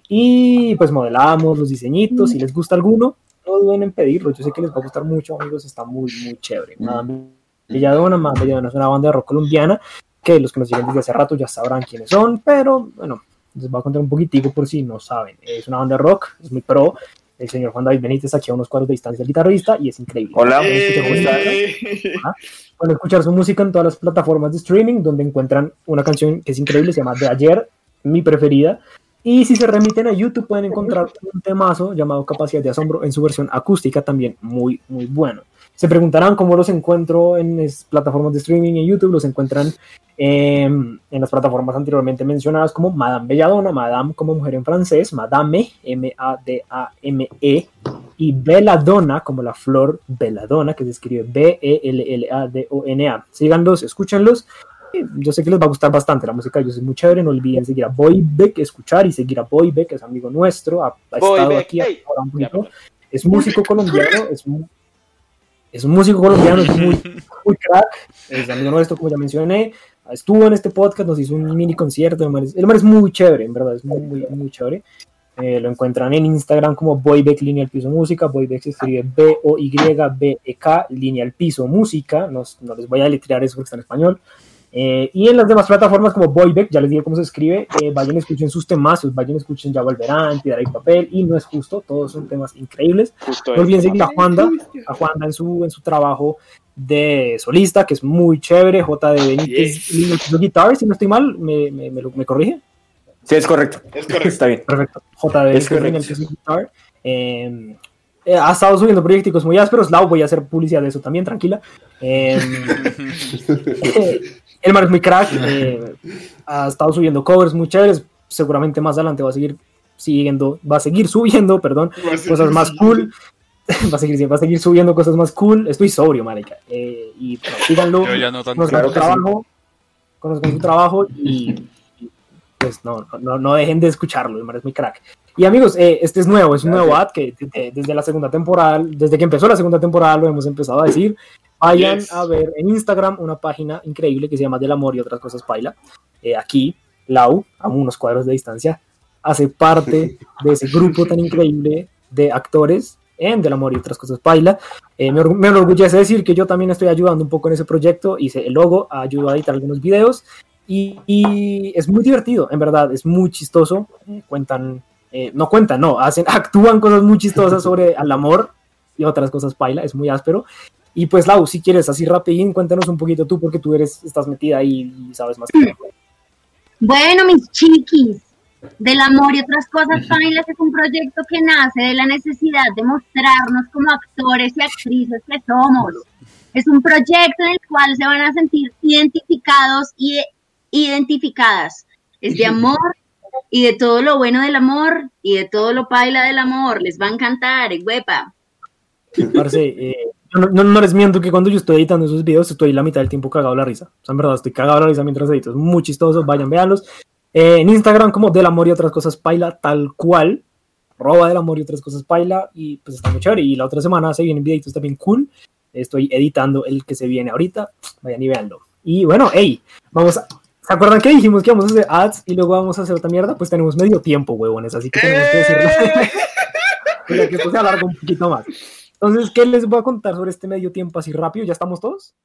y pues modelamos los diseñitos, si les gusta alguno, no duden en pedirlo, yo sé que les va a gustar mucho, amigos, está muy, muy chévere. Madame Belladona, Madame Belladona es una banda de rock colombiana, que los que nos siguen desde hace rato ya sabrán quiénes son, pero bueno, les voy a contar un poquitico por si no saben. Es una banda de rock, es muy pro. El señor Juan David Benítez aquí a unos cuadros de distancia del guitarrista y es increíble. Hola. Pueden escuchar, música- Ajá. Pueden escuchar su música en todas las plataformas de streaming donde encuentran una canción que es increíble, se llama De Ayer, mi preferida. Y si se remiten a YouTube pueden encontrar un temazo llamado Capacidad de Asombro en su versión acústica también muy, muy bueno. Se preguntarán cómo los encuentro en las plataformas de streaming y en YouTube. Los encuentran eh, en las plataformas anteriormente mencionadas como Madame Belladonna, Madame como mujer en francés, Madame, M-A-D-A-M-E, y Belladonna como la flor Belladonna, que se escribe B-E-L-L-A-D-O-N-A. Síganlos, escúchenlos. Yo sé que les va a gustar bastante la música, yo soy muy chévere, no olviden seguir a Boybeck, escuchar y seguir a Boybeck, que es amigo nuestro, ha, ha estado aquí hey. ahora un poquito. Es músico colombiano, es un, es un músico colombiano, es muy, muy crack, es amigo nuestro, como ya mencioné, estuvo en este podcast, nos hizo un mini concierto, el hombre es, el hombre es muy chévere, en verdad, es muy, muy, muy chévere. Eh, lo encuentran en Instagram como Boybeck Lineal Piso Música, Boybeck se escribe B-O-Y-B-E-K, Lineal Piso Música, no, no les voy a letrear eso porque está en español. Eh, y en las demás plataformas como Boybeck, ya les dije cómo se escribe, eh, vayan y escuchen sus temazos, vayan y escuchen Ya Volverán, Piedra y Papel, y no es justo, todos son temas increíbles. Justo No olviden seguir a Juanda, a Juanda en su, en su trabajo de solista, que es muy chévere, J de Benítez, Piso Guitar, si no estoy mal, me, me, me, lo- me corrige. Sí, es correcto. Es correcto. Está bien. Perfecto. En el Music Guitar. Eh, eh, ha estado subiendo proyectos muy ásperos. Lau, voy a hacer publicidad de eso también, tranquila. El man es muy crack. eh, ha estado subiendo covers muy chéveres. Seguramente más adelante va a seguir siguiendo, va a seguir subiendo, perdón, cosas más cool. va a seguir, va a seguir subiendo cosas más cool. Estoy sobrio, marica. Eh, y bueno, síganlo. Yo ya no tanto. conozcan Claro su sí. trabajo, conozcan su trabajo y, y, pues no, no, no dejen de escucharlo, el man es muy crack. Y amigos, eh, este es nuevo, es un nuevo ad que de- desde la segunda temporada, desde que empezó la segunda temporada lo hemos empezado a decir. Vayan Yes. a ver en Instagram una página increíble que se llama Del Amor y otras cosas Paila. Eh, aquí, Lau, a unos cuadros de distancia, hace parte de ese grupo tan increíble de actores en Del Amor y otras cosas Paila. Eh, me, me enorgullece decir que yo también estoy ayudando un poco en ese proyecto. Hice el logo, ayudo a editar algunos videos y, y es muy divertido, en verdad, es muy chistoso. Eh, cuentan, eh, no cuentan, no, hacen, actúan cosas muy chistosas sobre el amor y otras cosas paila, es muy áspero. Y pues, Lau, si quieres, así rapidín, cuéntanos un poquito tú, porque tú eres, estás metida ahí y sabes más. Bueno, mis chiquis, del amor y otras cosas, Pailas es un proyecto que nace de la necesidad de mostrarnos como actores y actrices que somos. Es un proyecto en el cual se van a sentir identificados y identificadas. Es de amor y de todo lo bueno del amor y de todo lo paila del amor. Les va a encantar, eh, huepa. Parce, eh, no, no, no les miento que cuando yo estoy editando esos videos estoy la mitad del tiempo cagado la risa. O sea, en verdad, estoy cagado la risa mientras edito. Es muy chistoso, vayan, véanlos. Eh, en Instagram como Del Amor y otras cosas Paila, tal cual. Roba del Amor y otras cosas Paila. Y pues está muy chévere. Y la otra semana se vienen videitos también cool. Estoy editando el que se viene ahorita. Vayan y véanlo. Y bueno, hey, vamos a... ¿Se acuerdan que dijimos que vamos a hacer ads y luego vamos a hacer otra mierda? Pues tenemos medio tiempo, huevones, así que tenemos que decirlo. Ya que esto se alarga un poquito más. Entonces, ¿qué les voy a contar sobre este medio tiempo así rápido? ¿Ya estamos todos?